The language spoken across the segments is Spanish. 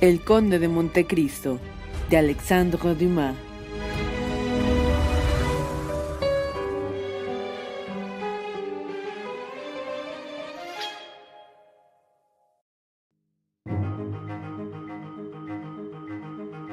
El Conde de Montecristo, de Alexandre Dumas.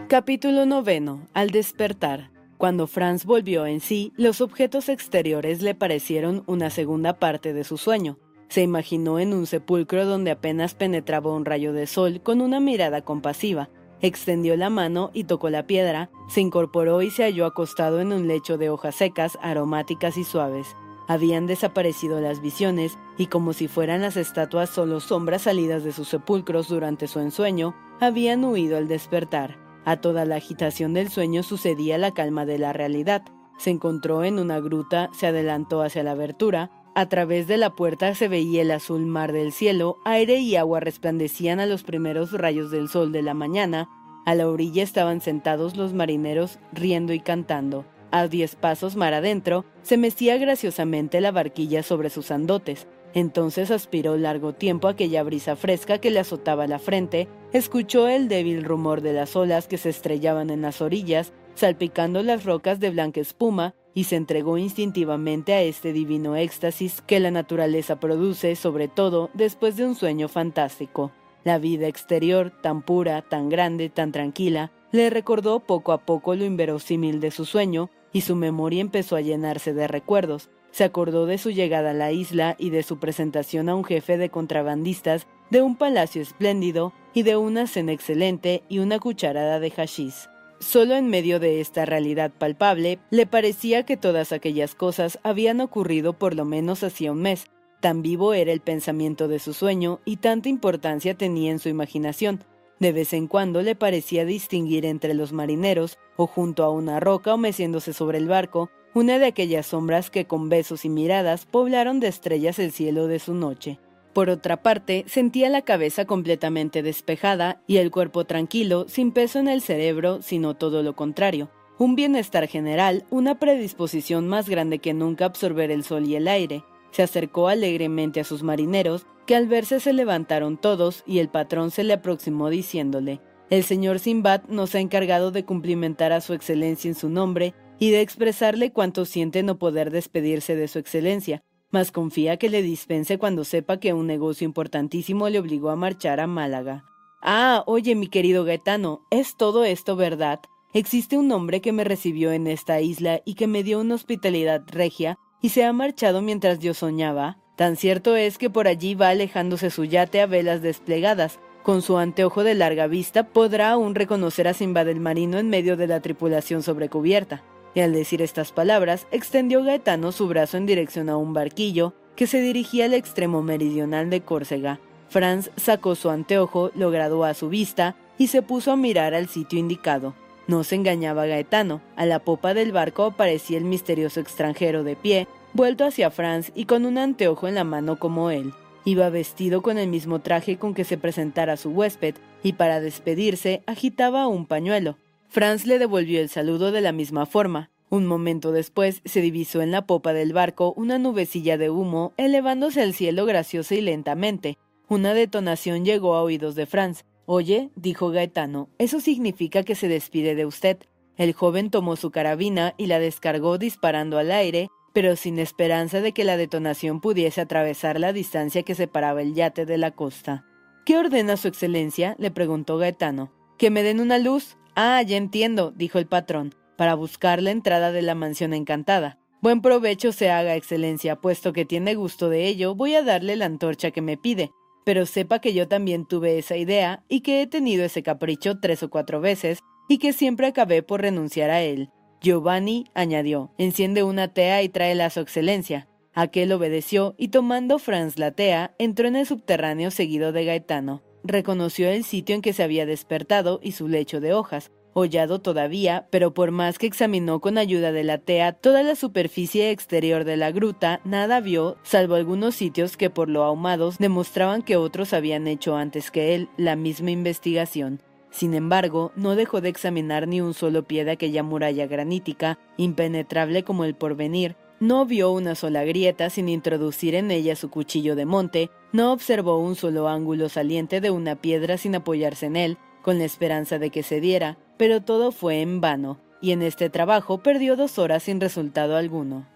Capítulo noveno. Al despertar. Cuando Franz volvió en sí, los objetos exteriores le parecieron una segunda parte de su sueño. Se imaginó en un sepulcro donde apenas penetraba un rayo de sol con una mirada compasiva. Extendió la mano y tocó la piedra, se incorporó y se halló acostado en un lecho de hojas secas, aromáticas y suaves. Habían desaparecido las visiones, y como si fueran las estatuas solo sombras salidas de sus sepulcros durante su ensueño, habían huido al despertar. A toda la agitación del sueño sucedía la calma de la realidad. Se encontró en una gruta, se adelantó hacia la abertura, a través de la puerta se veía el azul mar del cielo, aire y agua resplandecían a los primeros rayos del sol de la mañana, a la orilla estaban sentados los marineros riendo y cantando. A diez pasos mar adentro, se mecía graciosamente la barquilla sobre sus andotes. Entonces aspiró largo tiempo aquella brisa fresca que le azotaba la frente, escuchó el débil rumor de las olas que se estrellaban en las orillas, salpicando las rocas de blanca espuma, y se entregó instintivamente a este divino éxtasis que la naturaleza produce, sobre todo después de un sueño fantástico. La vida exterior, tan pura, tan grande, tan tranquila, le recordó poco a poco lo inverosímil de su sueño, y su memoria empezó a llenarse de recuerdos. Se acordó de su llegada a la isla y de su presentación a un jefe de contrabandistas, de un palacio espléndido y de una cena excelente y una cucharada de hashish. Solo en medio de esta realidad palpable, le parecía que todas aquellas cosas habían ocurrido por lo menos hacía un mes. Tan vivo era el pensamiento de su sueño y tanta importancia tenía en su imaginación. De vez en cuando le parecía distinguir entre los marineros, o junto a una roca o meciéndose sobre el barco, una de aquellas sombras que con besos y miradas poblaron de estrellas el cielo de su noche. Por otra parte, sentía la cabeza completamente despejada y el cuerpo tranquilo, sin peso en el cerebro, sino todo lo contrario. Un bienestar general, una predisposición más grande que nunca a absorber el sol y el aire. Se acercó alegremente a sus marineros, que al verse se levantaron todos y el patrón se le aproximó diciéndole, El señor Simbad nos ha encargado de cumplimentar a su excelencia en su nombre y de expresarle cuánto siente no poder despedirse de su excelencia, mas confía que le dispense cuando sepa que un negocio importantísimo le obligó a marchar a Málaga. Ah, oye, mi querido Gaetano, ¿es todo esto verdad? Existe un hombre que me recibió en esta isla y que me dio una hospitalidad regia y se ha marchado mientras yo soñaba. Tan cierto es que por allí va alejándose su yate a velas desplegadas. Con su anteojo de larga vista podrá aún reconocer a Simba del Marino en medio de la tripulación sobrecubierta y al decir estas palabras extendió Gaetano su brazo en dirección a un barquillo que se dirigía al extremo meridional de Córcega. Franz sacó su anteojo, lo graduó a su vista y se puso a mirar al sitio indicado. No se engañaba Gaetano. A la popa del barco aparecía el misterioso extranjero de pie, vuelto hacia Franz y con un anteojo en la mano como él. Iba vestido con el mismo traje con que se presentara su huésped, y para despedirse agitaba un pañuelo. Franz le devolvió el saludo de la misma forma. Un momento después se divisó en la popa del barco una nubecilla de humo elevándose al cielo graciosa y lentamente. Una detonación llegó a oídos de Franz. Oye, dijo Gaetano, eso significa que se despide de usted. El joven tomó su carabina y la descargó disparando al aire, pero sin esperanza de que la detonación pudiese atravesar la distancia que separaba el yate de la costa. ¿Qué ordena su excelencia? le preguntó Gaetano. Que me den una luz. Ah, ya entiendo, dijo el patrón, para buscar la entrada de la mansión encantada. Buen provecho se haga, excelencia, puesto que tiene gusto de ello, voy a darle la antorcha que me pide. Pero sepa que yo también tuve esa idea y que he tenido ese capricho tres o cuatro veces y que siempre acabé por renunciar a él. Giovanni añadió, enciende una tea y tráela a su excelencia. Aquel obedeció y tomando Franz la tea, entró en el subterráneo seguido de Gaetano reconoció el sitio en que se había despertado y su lecho de hojas, hollado todavía, pero por más que examinó con ayuda de la tea toda la superficie exterior de la gruta, nada vio, salvo algunos sitios que por lo ahumados demostraban que otros habían hecho antes que él la misma investigación. Sin embargo, no dejó de examinar ni un solo pie de aquella muralla granítica, impenetrable como el porvenir, no vio una sola grieta sin introducir en ella su cuchillo de monte, no observó un solo ángulo saliente de una piedra sin apoyarse en él, con la esperanza de que se diera, pero todo fue en vano, y en este trabajo perdió dos horas sin resultado alguno.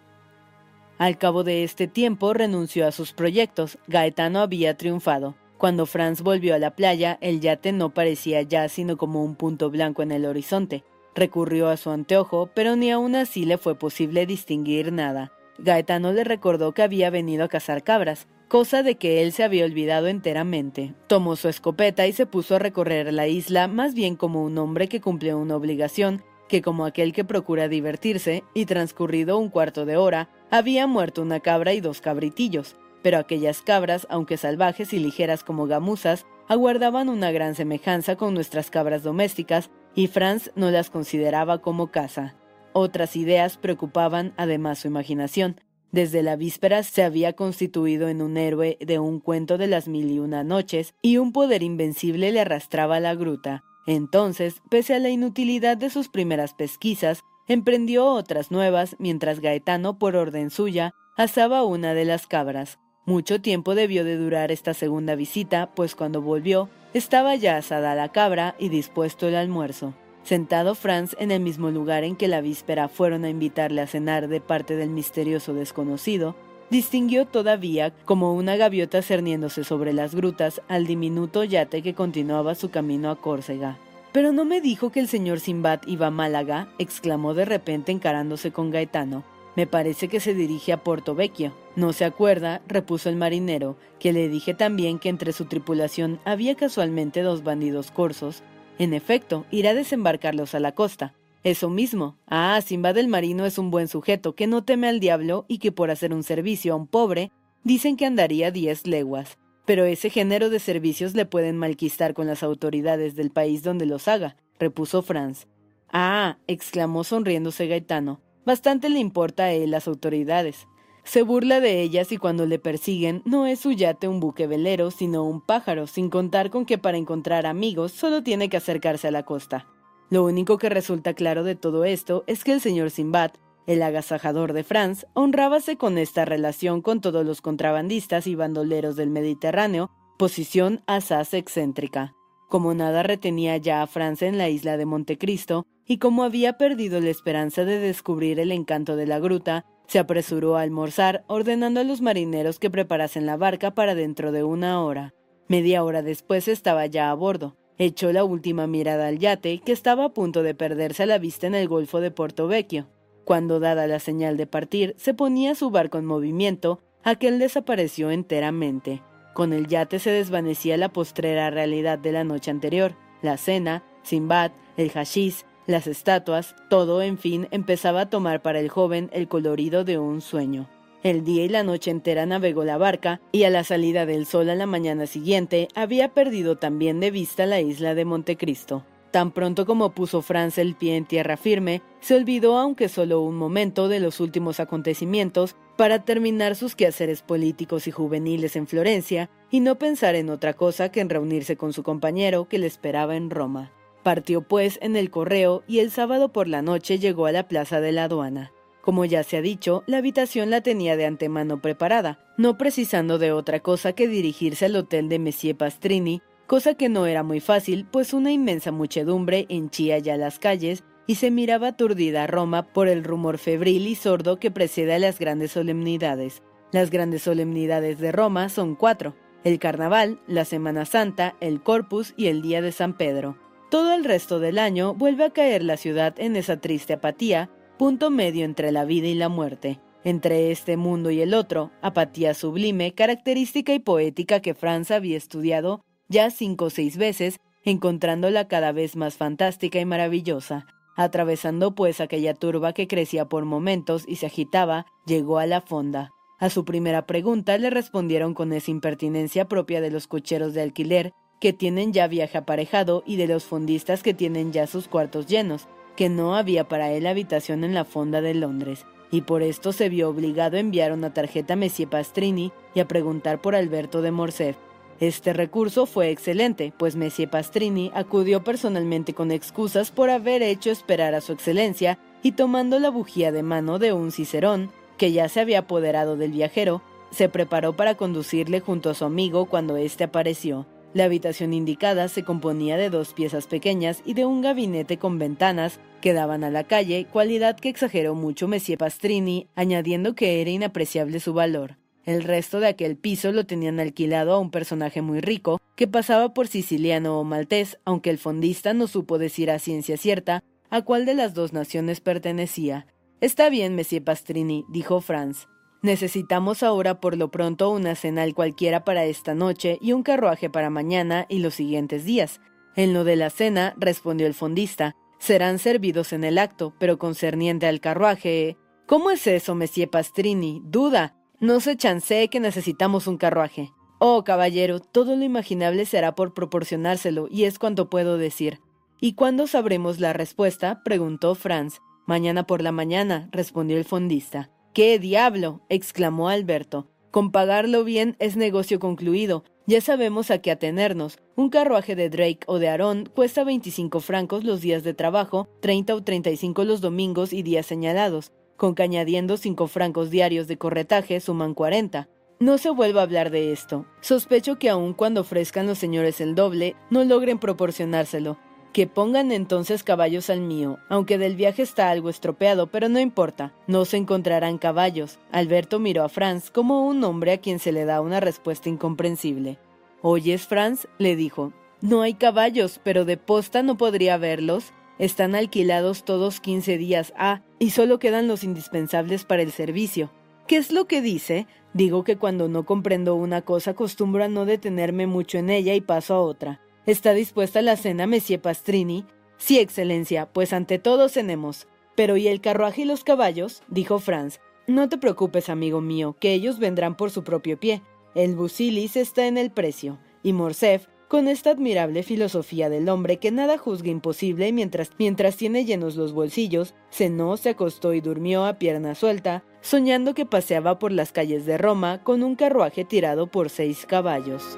Al cabo de este tiempo renunció a sus proyectos, Gaetano había triunfado. Cuando Franz volvió a la playa, el yate no parecía ya sino como un punto blanco en el horizonte, Recurrió a su anteojo, pero ni aun así le fue posible distinguir nada. Gaetano le recordó que había venido a cazar cabras, cosa de que él se había olvidado enteramente. Tomó su escopeta y se puso a recorrer la isla más bien como un hombre que cumplió una obligación que como aquel que procura divertirse, y transcurrido un cuarto de hora, había muerto una cabra y dos cabritillos, pero aquellas cabras, aunque salvajes y ligeras como gamuzas, aguardaban una gran semejanza con nuestras cabras domésticas y Franz no las consideraba como caza. Otras ideas preocupaban además su imaginación. Desde la víspera se había constituido en un héroe de un cuento de las mil y una noches, y un poder invencible le arrastraba a la gruta. Entonces, pese a la inutilidad de sus primeras pesquisas, emprendió otras nuevas, mientras Gaetano, por orden suya, asaba una de las cabras. Mucho tiempo debió de durar esta segunda visita, pues cuando volvió, estaba ya asada la cabra y dispuesto el almuerzo. Sentado Franz en el mismo lugar en que la víspera fueron a invitarle a cenar de parte del misterioso desconocido, distinguió todavía como una gaviota cerniéndose sobre las grutas al diminuto yate que continuaba su camino a Córcega. Pero no me dijo que el señor Simbad iba a Málaga, exclamó de repente encarándose con Gaetano. Me parece que se dirige a Porto Vecchio. No se acuerda, repuso el marinero, que le dije también que entre su tripulación había casualmente dos bandidos corsos. En efecto, irá a desembarcarlos a la costa. Eso mismo. Ah, Simba del Marino es un buen sujeto que no teme al diablo y que por hacer un servicio a un pobre, dicen que andaría diez leguas. Pero ese género de servicios le pueden malquistar con las autoridades del país donde los haga, repuso Franz. Ah, exclamó sonriéndose Gaetano, Bastante le importa a él las autoridades. Se burla de ellas y cuando le persiguen no es su yate un buque velero, sino un pájaro, sin contar con que para encontrar amigos solo tiene que acercarse a la costa. Lo único que resulta claro de todo esto es que el señor Simbad, el agasajador de Franz, honrábase con esta relación con todos los contrabandistas y bandoleros del Mediterráneo, posición asaz excéntrica. Como nada retenía ya a Franz en la isla de Montecristo, y como había perdido la esperanza de descubrir el encanto de la gruta, se apresuró a almorzar, ordenando a los marineros que preparasen la barca para dentro de una hora. Media hora después estaba ya a bordo. Echó la última mirada al yate, que estaba a punto de perderse a la vista en el Golfo de Porto Vecchio. Cuando, dada la señal de partir, se ponía su barco en movimiento, aquel desapareció enteramente. Con el yate se desvanecía la postrera realidad de la noche anterior, la cena, Simbad, el hashish, las estatuas, todo, en fin, empezaba a tomar para el joven el colorido de un sueño. El día y la noche entera navegó la barca, y a la salida del sol a la mañana siguiente había perdido también de vista la isla de Montecristo. Tan pronto como puso Franz el pie en tierra firme, se olvidó, aunque solo un momento, de los últimos acontecimientos para terminar sus quehaceres políticos y juveniles en Florencia y no pensar en otra cosa que en reunirse con su compañero que le esperaba en Roma. Partió pues en el correo y el sábado por la noche llegó a la plaza de la aduana. Como ya se ha dicho, la habitación la tenía de antemano preparada, no precisando de otra cosa que dirigirse al hotel de Monsieur Pastrini, cosa que no era muy fácil, pues una inmensa muchedumbre henchía ya las calles y se miraba aturdida a Roma por el rumor febril y sordo que precede a las grandes solemnidades. Las grandes solemnidades de Roma son cuatro, el Carnaval, la Semana Santa, el Corpus y el Día de San Pedro. Todo el resto del año vuelve a caer la ciudad en esa triste apatía, punto medio entre la vida y la muerte, entre este mundo y el otro, apatía sublime, característica y poética que Franz había estudiado ya cinco o seis veces, encontrándola cada vez más fantástica y maravillosa. Atravesando pues aquella turba que crecía por momentos y se agitaba, llegó a la fonda. A su primera pregunta le respondieron con esa impertinencia propia de los cocheros de alquiler que tienen ya viaje aparejado y de los fondistas que tienen ya sus cuartos llenos, que no había para él habitación en la fonda de Londres, y por esto se vio obligado a enviar una tarjeta a Monsieur Pastrini y a preguntar por Alberto de Morcerf. Este recurso fue excelente, pues Monsieur Pastrini acudió personalmente con excusas por haber hecho esperar a su excelencia y tomando la bujía de mano de un cicerón, que ya se había apoderado del viajero, se preparó para conducirle junto a su amigo cuando éste apareció. La habitación indicada se componía de dos piezas pequeñas y de un gabinete con ventanas que daban a la calle, cualidad que exageró mucho Monsieur Pastrini, añadiendo que era inapreciable su valor. El resto de aquel piso lo tenían alquilado a un personaje muy rico, que pasaba por siciliano o maltés, aunque el fondista no supo decir a ciencia cierta a cuál de las dos naciones pertenecía. Está bien, Monsieur Pastrini, dijo Franz. Necesitamos ahora por lo pronto una cenal cualquiera para esta noche y un carruaje para mañana y los siguientes días. En lo de la cena, respondió el fondista, serán servidos en el acto, pero concerniente al carruaje. ¿Cómo es eso, Monsieur Pastrini? Duda. No se chancee que necesitamos un carruaje. Oh, caballero, todo lo imaginable será por proporcionárselo, y es cuanto puedo decir. ¿Y cuándo sabremos la respuesta? preguntó Franz. Mañana por la mañana, respondió el fondista. ¡Qué diablo! exclamó Alberto. Con pagarlo bien es negocio concluido. Ya sabemos a qué atenernos. Un carruaje de Drake o de Aarón cuesta 25 francos los días de trabajo, 30 o 35 los domingos y días señalados. Con que añadiendo 5 francos diarios de corretaje suman 40. No se vuelva a hablar de esto. Sospecho que aun cuando ofrezcan los señores el doble, no logren proporcionárselo. Que pongan entonces caballos al mío, aunque del viaje está algo estropeado, pero no importa, no se encontrarán caballos. Alberto miró a Franz como un hombre a quien se le da una respuesta incomprensible. ¿Oyes, Franz? le dijo. No hay caballos, pero de posta no podría verlos. Están alquilados todos quince días ah, y solo quedan los indispensables para el servicio. ¿Qué es lo que dice? Digo que cuando no comprendo una cosa acostumbro a no detenerme mucho en ella y paso a otra. ¿Está dispuesta la cena, Monsieur Pastrini? Sí, Excelencia, pues ante todo cenemos. Pero ¿y el carruaje y los caballos? dijo Franz. No te preocupes, amigo mío, que ellos vendrán por su propio pie. El busilis está en el precio. Y Morcerf, con esta admirable filosofía del hombre que nada juzga imposible mientras, mientras tiene llenos los bolsillos, cenó, se acostó y durmió a pierna suelta, soñando que paseaba por las calles de Roma con un carruaje tirado por seis caballos.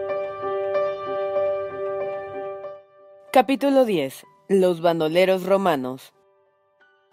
Capítulo 10. Los bandoleros romanos.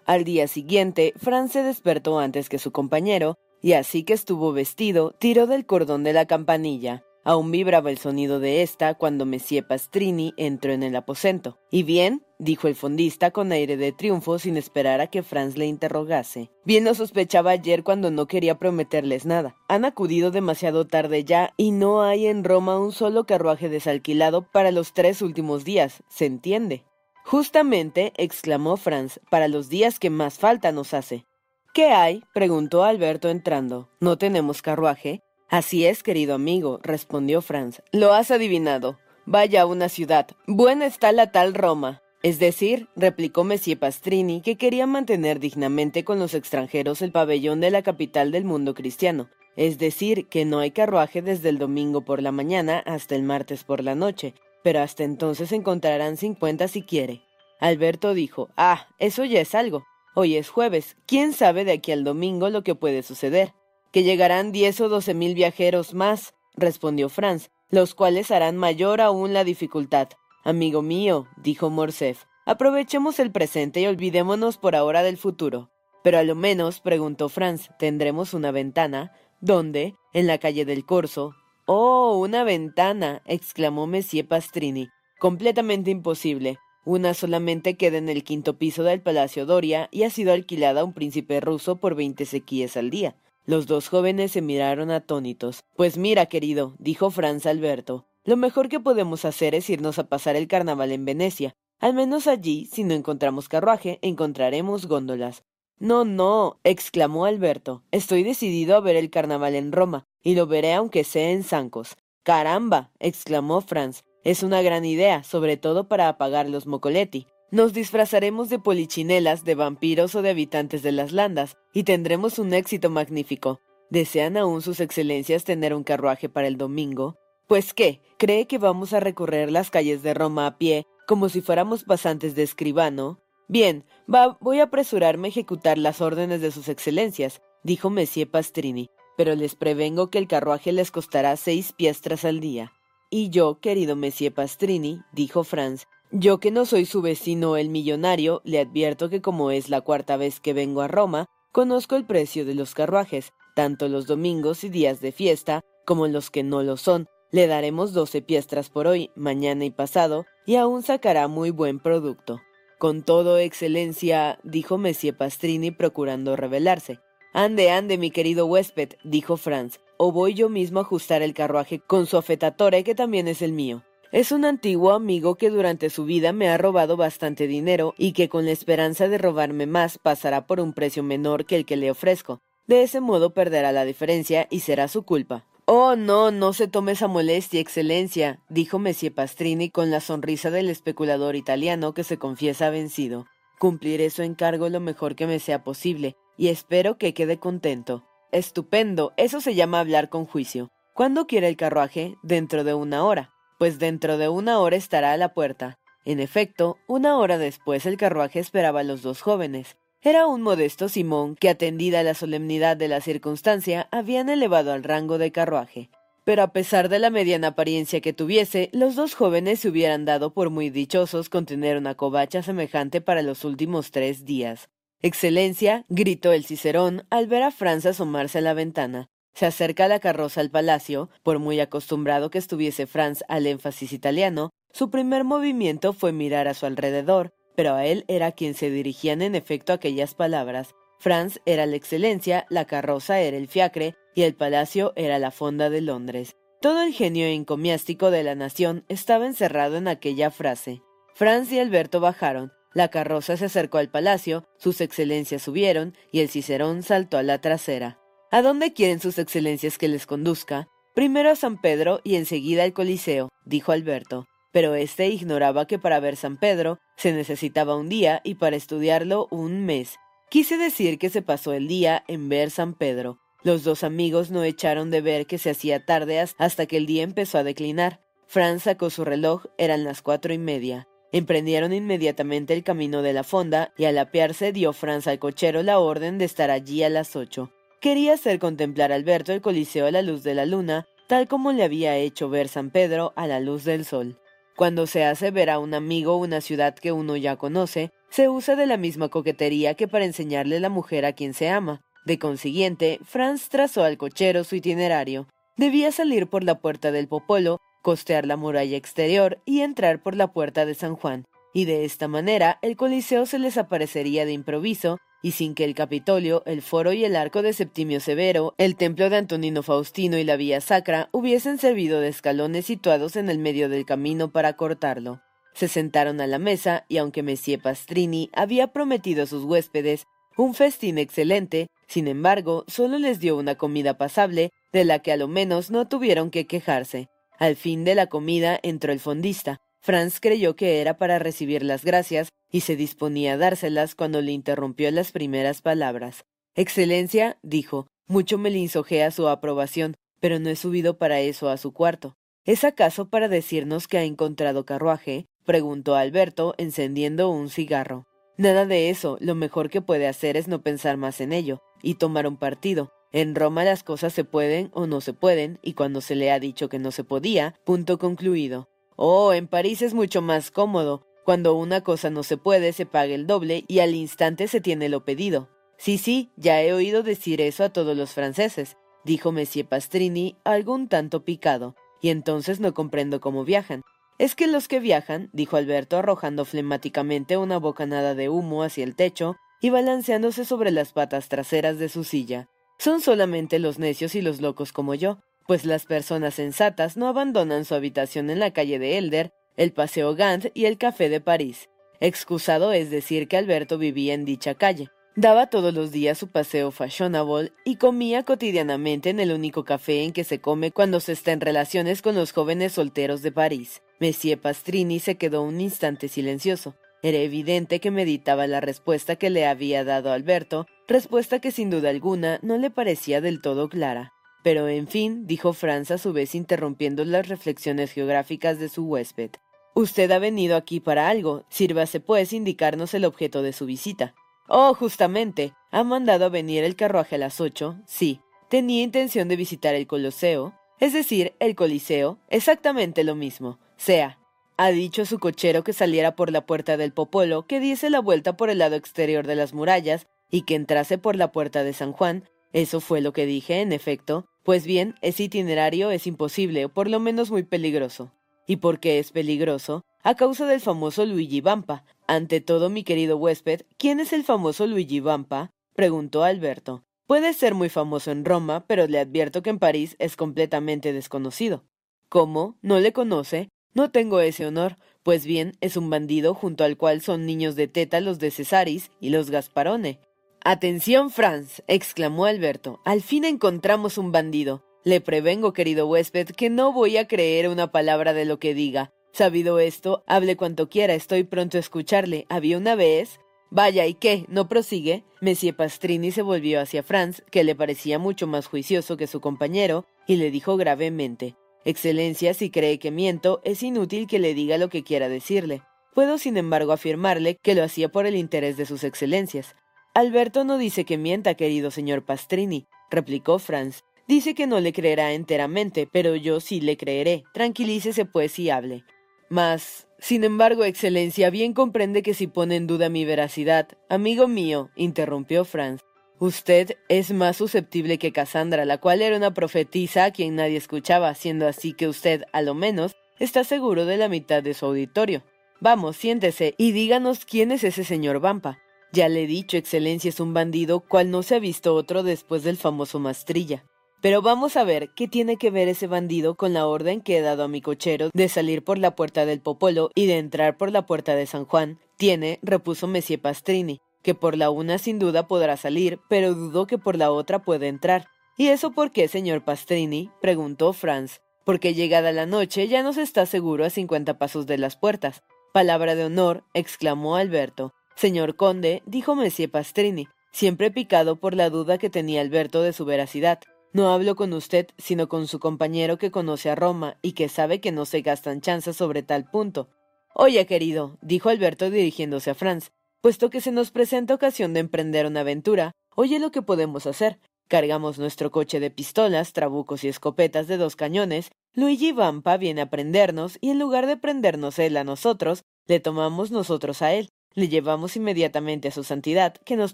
Al día siguiente, Franz se despertó antes que su compañero, y así que estuvo vestido, tiró del cordón de la campanilla. Aún vibraba el sonido de esta cuando Messie Pastrini entró en el aposento. ¿Y bien? dijo el fondista con aire de triunfo sin esperar a que Franz le interrogase. Bien lo sospechaba ayer cuando no quería prometerles nada. Han acudido demasiado tarde ya y no hay en Roma un solo carruaje desalquilado para los tres últimos días, ¿se entiende? Justamente, exclamó Franz, para los días que más falta nos hace. ¿Qué hay? preguntó Alberto entrando. ¿No tenemos carruaje? Así es, querido amigo, respondió Franz. Lo has adivinado. Vaya a una ciudad. Buena está la tal Roma. Es decir, replicó Messie Pastrini, que quería mantener dignamente con los extranjeros el pabellón de la capital del mundo cristiano. Es decir, que no hay carruaje desde el domingo por la mañana hasta el martes por la noche, pero hasta entonces encontrarán cincuenta si quiere. Alberto dijo, Ah, eso ya es algo. Hoy es jueves. ¿Quién sabe de aquí al domingo lo que puede suceder? Que llegarán diez o doce mil viajeros más, respondió Franz, los cuales harán mayor aún la dificultad. Amigo mío, dijo Morcerf, aprovechemos el presente y olvidémonos por ahora del futuro. Pero a lo menos, preguntó Franz, tendremos una ventana. ¿Dónde? En la calle del Corso. Oh, una ventana. exclamó Monsieur Pastrini. Completamente imposible. Una solamente queda en el quinto piso del Palacio Doria y ha sido alquilada a un príncipe ruso por veinte sequíes al día. Los dos jóvenes se miraron atónitos. Pues mira, querido, dijo Franz Alberto, lo mejor que podemos hacer es irnos a pasar el carnaval en Venecia. Al menos allí, si no encontramos carruaje, encontraremos góndolas. No, no, exclamó Alberto. Estoy decidido a ver el carnaval en Roma, y lo veré aunque sea en zancos. Caramba, exclamó Franz. Es una gran idea, sobre todo para apagar los mocoletti. Nos disfrazaremos de polichinelas, de vampiros o de habitantes de las landas, y tendremos un éxito magnífico. ¿Desean aún sus excelencias tener un carruaje para el domingo? Pues qué, ¿cree que vamos a recorrer las calles de Roma a pie, como si fuéramos pasantes de escribano? Bien, va, voy a apresurarme a ejecutar las órdenes de sus excelencias, dijo Messie Pastrini, pero les prevengo que el carruaje les costará seis piastras al día. Y yo, querido Monsieur Pastrini, dijo Franz, yo que no soy su vecino el millonario, le advierto que como es la cuarta vez que vengo a Roma, conozco el precio de los carruajes, tanto los domingos y días de fiesta, como los que no lo son. Le daremos doce piastras por hoy, mañana y pasado, y aún sacará muy buen producto. Con todo, excelencia, dijo Monsieur Pastrini procurando rebelarse. Ande, ande, mi querido huésped, dijo Franz, o voy yo mismo a ajustar el carruaje con su afetatore, que también es el mío. Es un antiguo amigo que durante su vida me ha robado bastante dinero y que con la esperanza de robarme más pasará por un precio menor que el que le ofrezco. De ese modo perderá la diferencia y será su culpa. Oh, no, no se tome esa molestia, excelencia, dijo Messie Pastrini con la sonrisa del especulador italiano que se confiesa vencido. Cumpliré su encargo lo mejor que me sea posible, y espero que quede contento. Estupendo, eso se llama hablar con juicio. ¿Cuándo quiere el carruaje? Dentro de una hora. Pues dentro de una hora estará a la puerta. En efecto, una hora después el carruaje esperaba a los dos jóvenes. Era un modesto Simón que, atendida la solemnidad de la circunstancia, habían elevado al rango de carruaje. Pero a pesar de la mediana apariencia que tuviese, los dos jóvenes se hubieran dado por muy dichosos con tener una covacha semejante para los últimos tres días. Excelencia, gritó el Cicerón al ver a Franz asomarse a la ventana. Se acerca la carroza al palacio, por muy acostumbrado que estuviese Franz al énfasis italiano, su primer movimiento fue mirar a su alrededor, pero a él era quien se dirigían en efecto aquellas palabras. Franz era la excelencia, la carroza era el fiacre y el palacio era la fonda de Londres. Todo el genio encomiástico de la nación estaba encerrado en aquella frase. Franz y Alberto bajaron, la carroza se acercó al palacio, sus excelencias subieron y el Cicerón saltó a la trasera. ¿A dónde quieren sus excelencias que les conduzca? Primero a San Pedro y enseguida al Coliseo, dijo Alberto. Pero éste ignoraba que para ver San Pedro se necesitaba un día y para estudiarlo un mes. Quise decir que se pasó el día en ver San Pedro. Los dos amigos no echaron de ver que se hacía tarde hasta que el día empezó a declinar. Franz sacó su reloj, eran las cuatro y media. Emprendieron inmediatamente el camino de la fonda y al apearse dio Franz al cochero la orden de estar allí a las ocho. Quería hacer contemplar a Alberto el Coliseo a la luz de la luna, tal como le había hecho ver San Pedro a la luz del sol. Cuando se hace ver a un amigo una ciudad que uno ya conoce, se usa de la misma coquetería que para enseñarle la mujer a quien se ama. De consiguiente, Franz trazó al cochero su itinerario. Debía salir por la puerta del Popolo, costear la muralla exterior y entrar por la puerta de San Juan, y de esta manera el Coliseo se les aparecería de improviso y sin que el Capitolio, el Foro y el Arco de Septimio Severo, el Templo de Antonino Faustino y la Vía Sacra hubiesen servido de escalones situados en el medio del camino para cortarlo. Se sentaron a la mesa y aunque Messie Pastrini había prometido a sus huéspedes un festín excelente, sin embargo, solo les dio una comida pasable, de la que a lo menos no tuvieron que quejarse. Al fin de la comida entró el fondista, Franz creyó que era para recibir las gracias y se disponía a dárselas cuando le interrumpió las primeras palabras. Excelencia, dijo, mucho me lisonjea su aprobación, pero no he subido para eso a su cuarto. ¿Es acaso para decirnos que ha encontrado carruaje? preguntó Alberto, encendiendo un cigarro. Nada de eso, lo mejor que puede hacer es no pensar más en ello, y tomar un partido. En Roma las cosas se pueden o no se pueden, y cuando se le ha dicho que no se podía, punto concluido. Oh, en París es mucho más cómodo. Cuando una cosa no se puede, se paga el doble y al instante se tiene lo pedido. Sí, sí, ya he oído decir eso a todos los franceses, dijo Monsieur Pastrini, algún tanto picado, y entonces no comprendo cómo viajan. Es que los que viajan, dijo Alberto arrojando flemáticamente una bocanada de humo hacia el techo y balanceándose sobre las patas traseras de su silla, son solamente los necios y los locos como yo, pues las personas sensatas no abandonan su habitación en la calle de Elder, el Paseo Gant y el Café de París. Excusado es decir que Alberto vivía en dicha calle. Daba todos los días su paseo fashionable y comía cotidianamente en el único café en que se come cuando se está en relaciones con los jóvenes solteros de París. Monsieur Pastrini se quedó un instante silencioso. Era evidente que meditaba la respuesta que le había dado Alberto, respuesta que sin duda alguna no le parecía del todo clara. Pero en fin, dijo Franz a su vez interrumpiendo las reflexiones geográficas de su huésped. Usted ha venido aquí para algo. Sírvase, pues, indicarnos el objeto de su visita. Oh, justamente. Ha mandado a venir el carruaje a las ocho. Sí. Tenía intención de visitar el Coloseo. Es decir, el Coliseo. Exactamente lo mismo. Sea. Ha dicho a su cochero que saliera por la puerta del Popolo, que diese la vuelta por el lado exterior de las murallas y que entrase por la puerta de San Juan, eso fue lo que dije, en efecto. Pues bien, ese itinerario es imposible, o por lo menos muy peligroso. ¿Y por qué es peligroso? A causa del famoso Luigi Vampa. Ante todo, mi querido huésped, ¿quién es el famoso Luigi Vampa? preguntó Alberto. Puede ser muy famoso en Roma, pero le advierto que en París es completamente desconocido. ¿Cómo? ¿No le conoce? No tengo ese honor. Pues bien, es un bandido junto al cual son niños de teta los de Cesaris y los Gasparone. Atención, Franz, exclamó Alberto. Al fin encontramos un bandido. Le prevengo, querido huésped, que no voy a creer una palabra de lo que diga. Sabido esto, hable cuanto quiera, estoy pronto a escucharle. Había una vez. Vaya, ¿y qué? ¿No prosigue? Monsieur Pastrini se volvió hacia Franz, que le parecía mucho más juicioso que su compañero, y le dijo gravemente Excelencia, si cree que miento, es inútil que le diga lo que quiera decirle. Puedo, sin embargo, afirmarle que lo hacía por el interés de sus excelencias. Alberto no dice que mienta, querido señor Pastrini, replicó Franz. Dice que no le creerá enteramente, pero yo sí le creeré. Tranquilícese pues y hable. Mas, sin embargo, Excelencia, bien comprende que si pone en duda mi veracidad. Amigo mío, interrumpió Franz, usted es más susceptible que Cassandra, la cual era una profetisa a quien nadie escuchaba, siendo así que usted, a lo menos, está seguro de la mitad de su auditorio. Vamos, siéntese y díganos quién es ese señor Vampa. Ya le he dicho, Excelencia es un bandido cual no se ha visto otro después del famoso Mastrilla. Pero vamos a ver qué tiene que ver ese bandido con la orden que he dado a mi cochero de salir por la puerta del Popolo y de entrar por la puerta de San Juan. Tiene, repuso Messie Pastrini, que por la una sin duda podrá salir, pero dudo que por la otra pueda entrar. ¿Y eso por qué, señor Pastrini? preguntó Franz. Porque llegada la noche ya no se está seguro a cincuenta pasos de las puertas. Palabra de honor, exclamó Alberto. Señor conde, dijo Monsieur Pastrini, siempre picado por la duda que tenía Alberto de su veracidad. No hablo con usted, sino con su compañero que conoce a Roma y que sabe que no se gastan chanzas sobre tal punto. Oye, querido, dijo Alberto dirigiéndose a Franz, puesto que se nos presenta ocasión de emprender una aventura, oye lo que podemos hacer. Cargamos nuestro coche de pistolas, trabucos y escopetas de dos cañones, Luigi Vampa viene a prendernos y en lugar de prendernos él a nosotros, le tomamos nosotros a él. Le llevamos inmediatamente a su santidad, que nos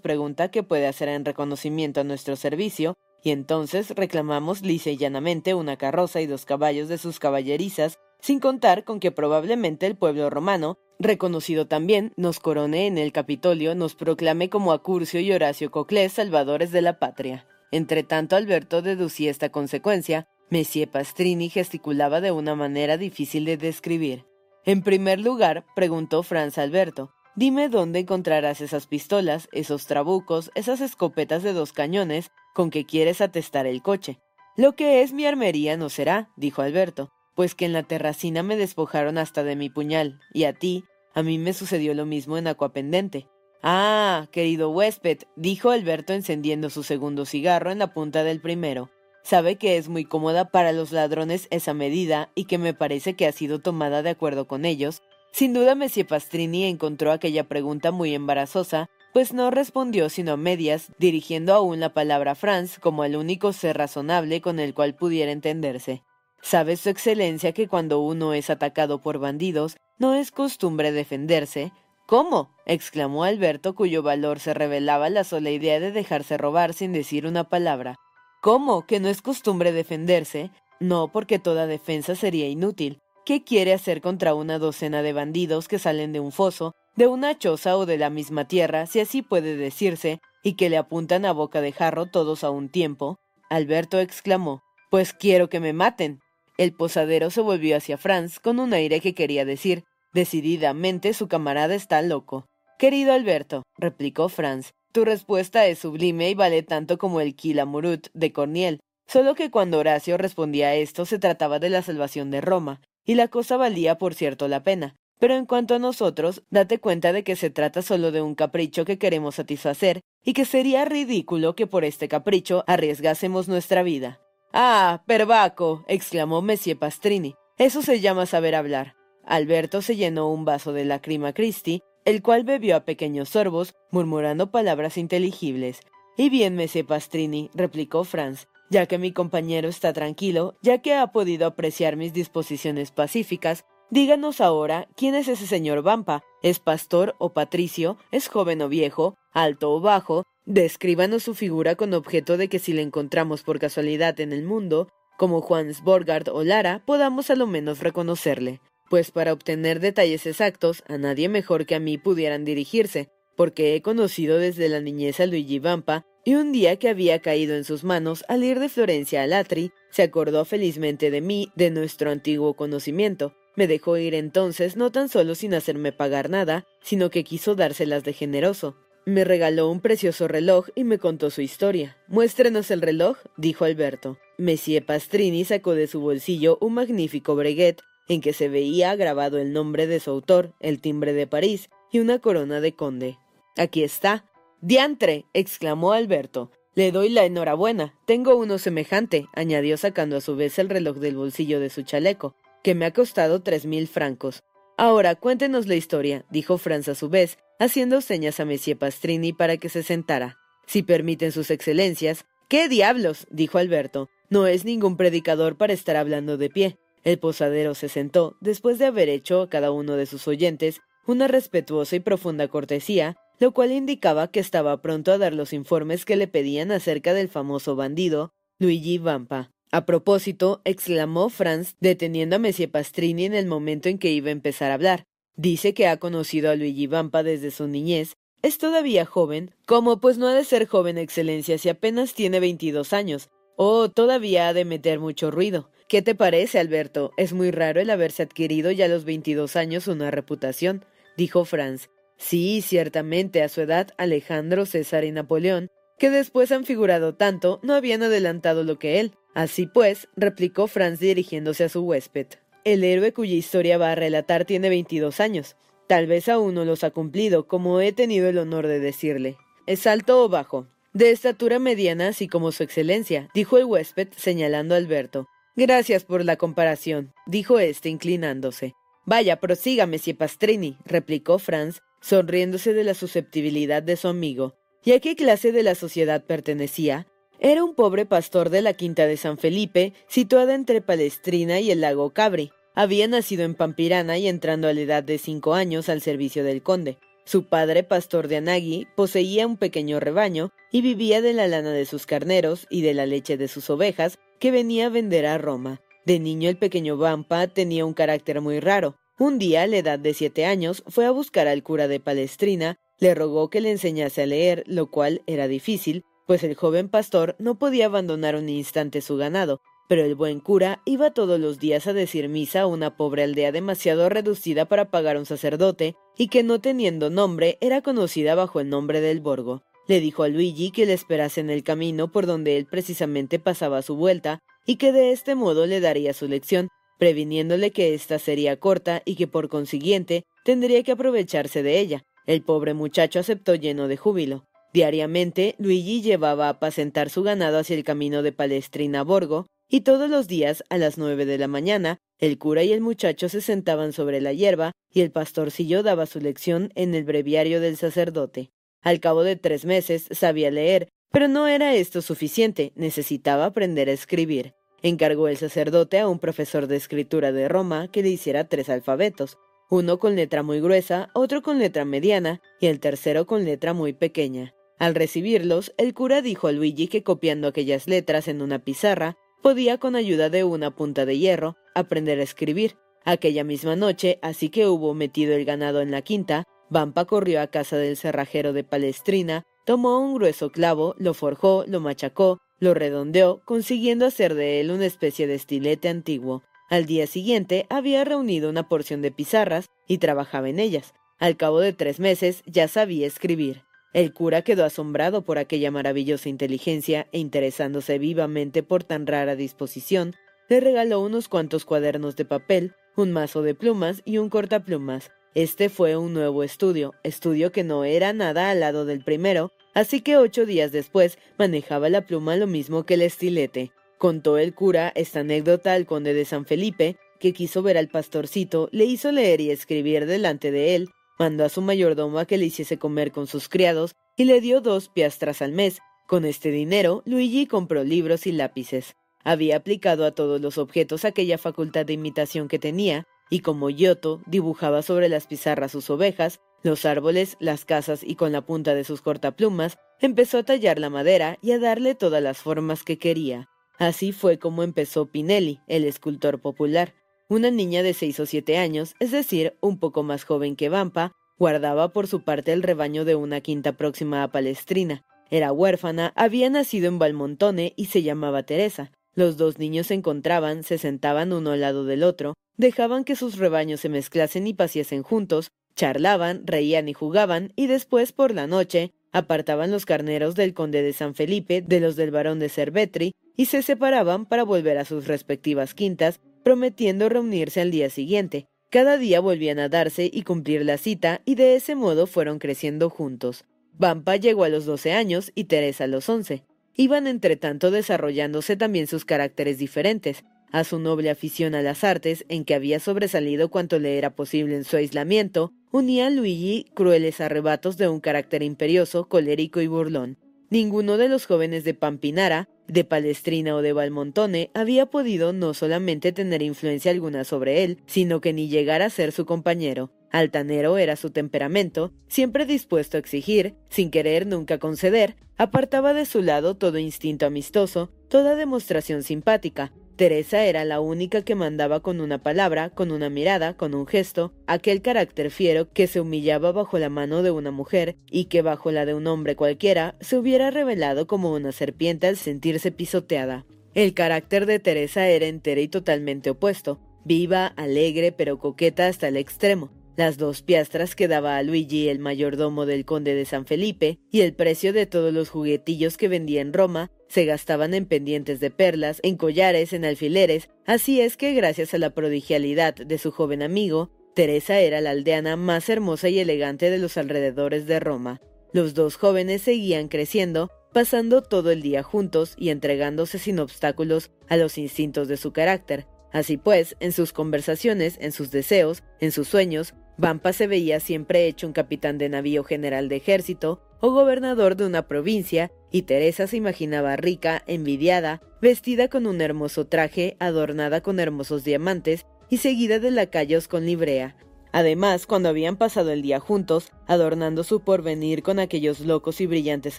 pregunta qué puede hacer en reconocimiento a nuestro servicio, y entonces reclamamos lisa y llanamente una carroza y dos caballos de sus caballerizas, sin contar con que probablemente el pueblo romano, reconocido también, nos corone en el Capitolio, nos proclame como Acurcio y Horacio Coclés salvadores de la patria. Entre tanto Alberto deducía esta consecuencia, Messie Pastrini gesticulaba de una manera difícil de describir. En primer lugar, preguntó Franz Alberto, dime dónde encontrarás esas pistolas, esos trabucos, esas escopetas de dos cañones con que quieres atestar el coche. Lo que es mi armería no será, dijo Alberto, pues que en la terracina me despojaron hasta de mi puñal, y a ti, a mí me sucedió lo mismo en Acuapendente. Ah, querido huésped, dijo Alberto encendiendo su segundo cigarro en la punta del primero. Sabe que es muy cómoda para los ladrones esa medida y que me parece que ha sido tomada de acuerdo con ellos. Sin duda, Monsieur Pastrini encontró aquella pregunta muy embarazosa pues no respondió sino a medias, dirigiendo aún la palabra a Franz como el único ser razonable con el cual pudiera entenderse. ¿Sabe su excelencia que cuando uno es atacado por bandidos, no es costumbre defenderse? ¿Cómo? exclamó Alberto, cuyo valor se revelaba la sola idea de dejarse robar sin decir una palabra. ¿Cómo? ¿Que no es costumbre defenderse? No, porque toda defensa sería inútil. ¿Qué quiere hacer contra una docena de bandidos que salen de un foso de una choza o de la misma tierra, si así puede decirse, y que le apuntan a boca de jarro todos a un tiempo, Alberto exclamó Pues quiero que me maten. El posadero se volvió hacia Franz con un aire que quería decir Decididamente su camarada está loco. Querido Alberto, replicó Franz, tu respuesta es sublime y vale tanto como el Kilamurut de Corniel, solo que cuando Horacio respondía a esto se trataba de la salvación de Roma, y la cosa valía por cierto la pena. Pero en cuanto a nosotros, date cuenta de que se trata solo de un capricho que queremos satisfacer y que sería ridículo que por este capricho arriesgásemos nuestra vida. Ah, perbaco, exclamó Monsieur Pastrini. Eso se llama saber hablar. Alberto se llenó un vaso de lacrima Christi, el cual bebió a pequeños sorbos, murmurando palabras inteligibles. Y bien, Monsieur Pastrini, replicó Franz, ya que mi compañero está tranquilo, ya que ha podido apreciar mis disposiciones pacíficas, Díganos ahora quién es ese señor Vampa. ¿Es pastor o patricio? ¿Es joven o viejo? ¿Alto o bajo? Descríbanos su figura con objeto de que si le encontramos por casualidad en el mundo, como Juan Sborgard o Lara, podamos a lo menos reconocerle. Pues para obtener detalles exactos, a nadie mejor que a mí pudieran dirigirse, porque he conocido desde la niñez a Luigi Vampa, y un día que había caído en sus manos al ir de Florencia a Latri, se acordó felizmente de mí, de nuestro antiguo conocimiento, me dejó ir entonces no tan solo sin hacerme pagar nada, sino que quiso dárselas de generoso. Me regaló un precioso reloj y me contó su historia. Muéstrenos el reloj, dijo Alberto. Messie Pastrini sacó de su bolsillo un magnífico breguet en que se veía grabado el nombre de su autor, el timbre de París y una corona de conde. Aquí está. Diantre. exclamó Alberto. Le doy la enhorabuena. Tengo uno semejante, añadió sacando a su vez el reloj del bolsillo de su chaleco que me ha costado tres mil francos. Ahora cuéntenos la historia, dijo Franz a su vez, haciendo señas a Monsieur Pastrini para que se sentara. Si permiten sus excelencias. ¿Qué diablos? dijo Alberto. No es ningún predicador para estar hablando de pie. El posadero se sentó, después de haber hecho a cada uno de sus oyentes una respetuosa y profunda cortesía, lo cual indicaba que estaba pronto a dar los informes que le pedían acerca del famoso bandido Luigi Vampa. A propósito, exclamó Franz, deteniendo a Monsieur Pastrini en el momento en que iba a empezar a hablar. Dice que ha conocido a Luigi Vampa desde su niñez. Es todavía joven. ¿Cómo? Pues no ha de ser joven, Excelencia, si apenas tiene veintidós años. Oh, todavía ha de meter mucho ruido. ¿Qué te parece, Alberto? Es muy raro el haberse adquirido ya a los veintidós años una reputación, dijo Franz. Sí, ciertamente, a su edad, Alejandro, César y Napoleón, que después han figurado tanto, no habían adelantado lo que él. Así pues, replicó Franz dirigiéndose a su huésped, el héroe cuya historia va a relatar tiene veintidós años. Tal vez aún no los ha cumplido, como he tenido el honor de decirle. ¿Es alto o bajo? De estatura mediana, así como su excelencia, dijo el huésped, señalando a Alberto. Gracias por la comparación, dijo éste, inclinándose. Vaya, prosígame, si Pastrini, replicó Franz, sonriéndose de la susceptibilidad de su amigo. ¿Y a qué clase de la sociedad pertenecía? Era un pobre pastor de la quinta de San Felipe, situada entre Palestrina y el lago Cabri. Había nacido en Pampirana y entrando a la edad de cinco años al servicio del conde. Su padre, pastor de Anagui, poseía un pequeño rebaño y vivía de la lana de sus carneros y de la leche de sus ovejas que venía a vender a Roma. De niño el pequeño Vampa tenía un carácter muy raro. Un día, a la edad de siete años, fue a buscar al cura de Palestrina, le rogó que le enseñase a leer, lo cual era difícil, pues el joven pastor no podía abandonar un instante su ganado, pero el buen cura iba todos los días a decir misa a una pobre aldea demasiado reducida para pagar un sacerdote y que no teniendo nombre era conocida bajo el nombre del Borgo. Le dijo a Luigi que le esperase en el camino por donde él precisamente pasaba su vuelta y que de este modo le daría su lección, previniéndole que ésta sería corta y que por consiguiente tendría que aprovecharse de ella. El pobre muchacho aceptó lleno de júbilo. Diariamente, Luigi llevaba a apacentar su ganado hacia el camino de Palestrina a Borgo, y todos los días, a las nueve de la mañana, el cura y el muchacho se sentaban sobre la hierba y el pastorcillo daba su lección en el breviario del sacerdote. Al cabo de tres meses sabía leer, pero no era esto suficiente, necesitaba aprender a escribir. Encargó el sacerdote a un profesor de escritura de Roma que le hiciera tres alfabetos, uno con letra muy gruesa, otro con letra mediana y el tercero con letra muy pequeña. Al recibirlos, el cura dijo a Luigi que copiando aquellas letras en una pizarra, podía con ayuda de una punta de hierro aprender a escribir. Aquella misma noche, así que hubo metido el ganado en la quinta, Vampa corrió a casa del cerrajero de Palestrina, tomó un grueso clavo, lo forjó, lo machacó, lo redondeó, consiguiendo hacer de él una especie de estilete antiguo. Al día siguiente había reunido una porción de pizarras y trabajaba en ellas. Al cabo de tres meses ya sabía escribir. El cura quedó asombrado por aquella maravillosa inteligencia e interesándose vivamente por tan rara disposición, le regaló unos cuantos cuadernos de papel, un mazo de plumas y un cortaplumas. Este fue un nuevo estudio, estudio que no era nada al lado del primero, así que ocho días después manejaba la pluma lo mismo que el estilete. Contó el cura esta anécdota al conde de San Felipe, que quiso ver al pastorcito, le hizo leer y escribir delante de él, mandó a su mayordomo a que le hiciese comer con sus criados y le dio dos piastras al mes. Con este dinero, Luigi compró libros y lápices. Había aplicado a todos los objetos aquella facultad de imitación que tenía, y como Giotto dibujaba sobre las pizarras sus ovejas, los árboles, las casas y con la punta de sus cortaplumas, empezó a tallar la madera y a darle todas las formas que quería. Así fue como empezó Pinelli, el escultor popular. Una niña de seis o siete años, es decir, un poco más joven que Vampa, guardaba por su parte el rebaño de una quinta próxima a Palestrina. Era huérfana, había nacido en Valmontone y se llamaba Teresa. Los dos niños se encontraban, se sentaban uno al lado del otro, dejaban que sus rebaños se mezclasen y paciesen juntos, charlaban, reían y jugaban, y después, por la noche, apartaban los carneros del conde de San Felipe de los del barón de Cervetri y se separaban para volver a sus respectivas quintas prometiendo reunirse al día siguiente. Cada día volvían a darse y cumplir la cita, y de ese modo fueron creciendo juntos. Vampa llegó a los doce años y Teresa a los once. Iban entre tanto desarrollándose también sus caracteres diferentes. A su noble afición a las artes, en que había sobresalido cuanto le era posible en su aislamiento, unía a Luigi crueles arrebatos de un carácter imperioso, colérico y burlón. Ninguno de los jóvenes de Pampinara, de Palestrina o de Valmontone había podido no solamente tener influencia alguna sobre él, sino que ni llegar a ser su compañero. Altanero era su temperamento, siempre dispuesto a exigir, sin querer nunca conceder, apartaba de su lado todo instinto amistoso, toda demostración simpática, Teresa era la única que mandaba con una palabra, con una mirada, con un gesto, aquel carácter fiero que se humillaba bajo la mano de una mujer y que bajo la de un hombre cualquiera se hubiera revelado como una serpiente al sentirse pisoteada. El carácter de Teresa era entero y totalmente opuesto, viva, alegre, pero coqueta hasta el extremo. Las dos piastras que daba a Luigi el mayordomo del conde de San Felipe y el precio de todos los juguetillos que vendía en Roma se gastaban en pendientes de perlas, en collares, en alfileres, así es que gracias a la prodigialidad de su joven amigo, Teresa era la aldeana más hermosa y elegante de los alrededores de Roma. Los dos jóvenes seguían creciendo, pasando todo el día juntos y entregándose sin obstáculos a los instintos de su carácter. Así pues, en sus conversaciones, en sus deseos, en sus sueños, Vampa se veía siempre hecho un capitán de navío general de ejército o gobernador de una provincia, y Teresa se imaginaba rica, envidiada, vestida con un hermoso traje, adornada con hermosos diamantes y seguida de lacayos con librea. Además, cuando habían pasado el día juntos, adornando su porvenir con aquellos locos y brillantes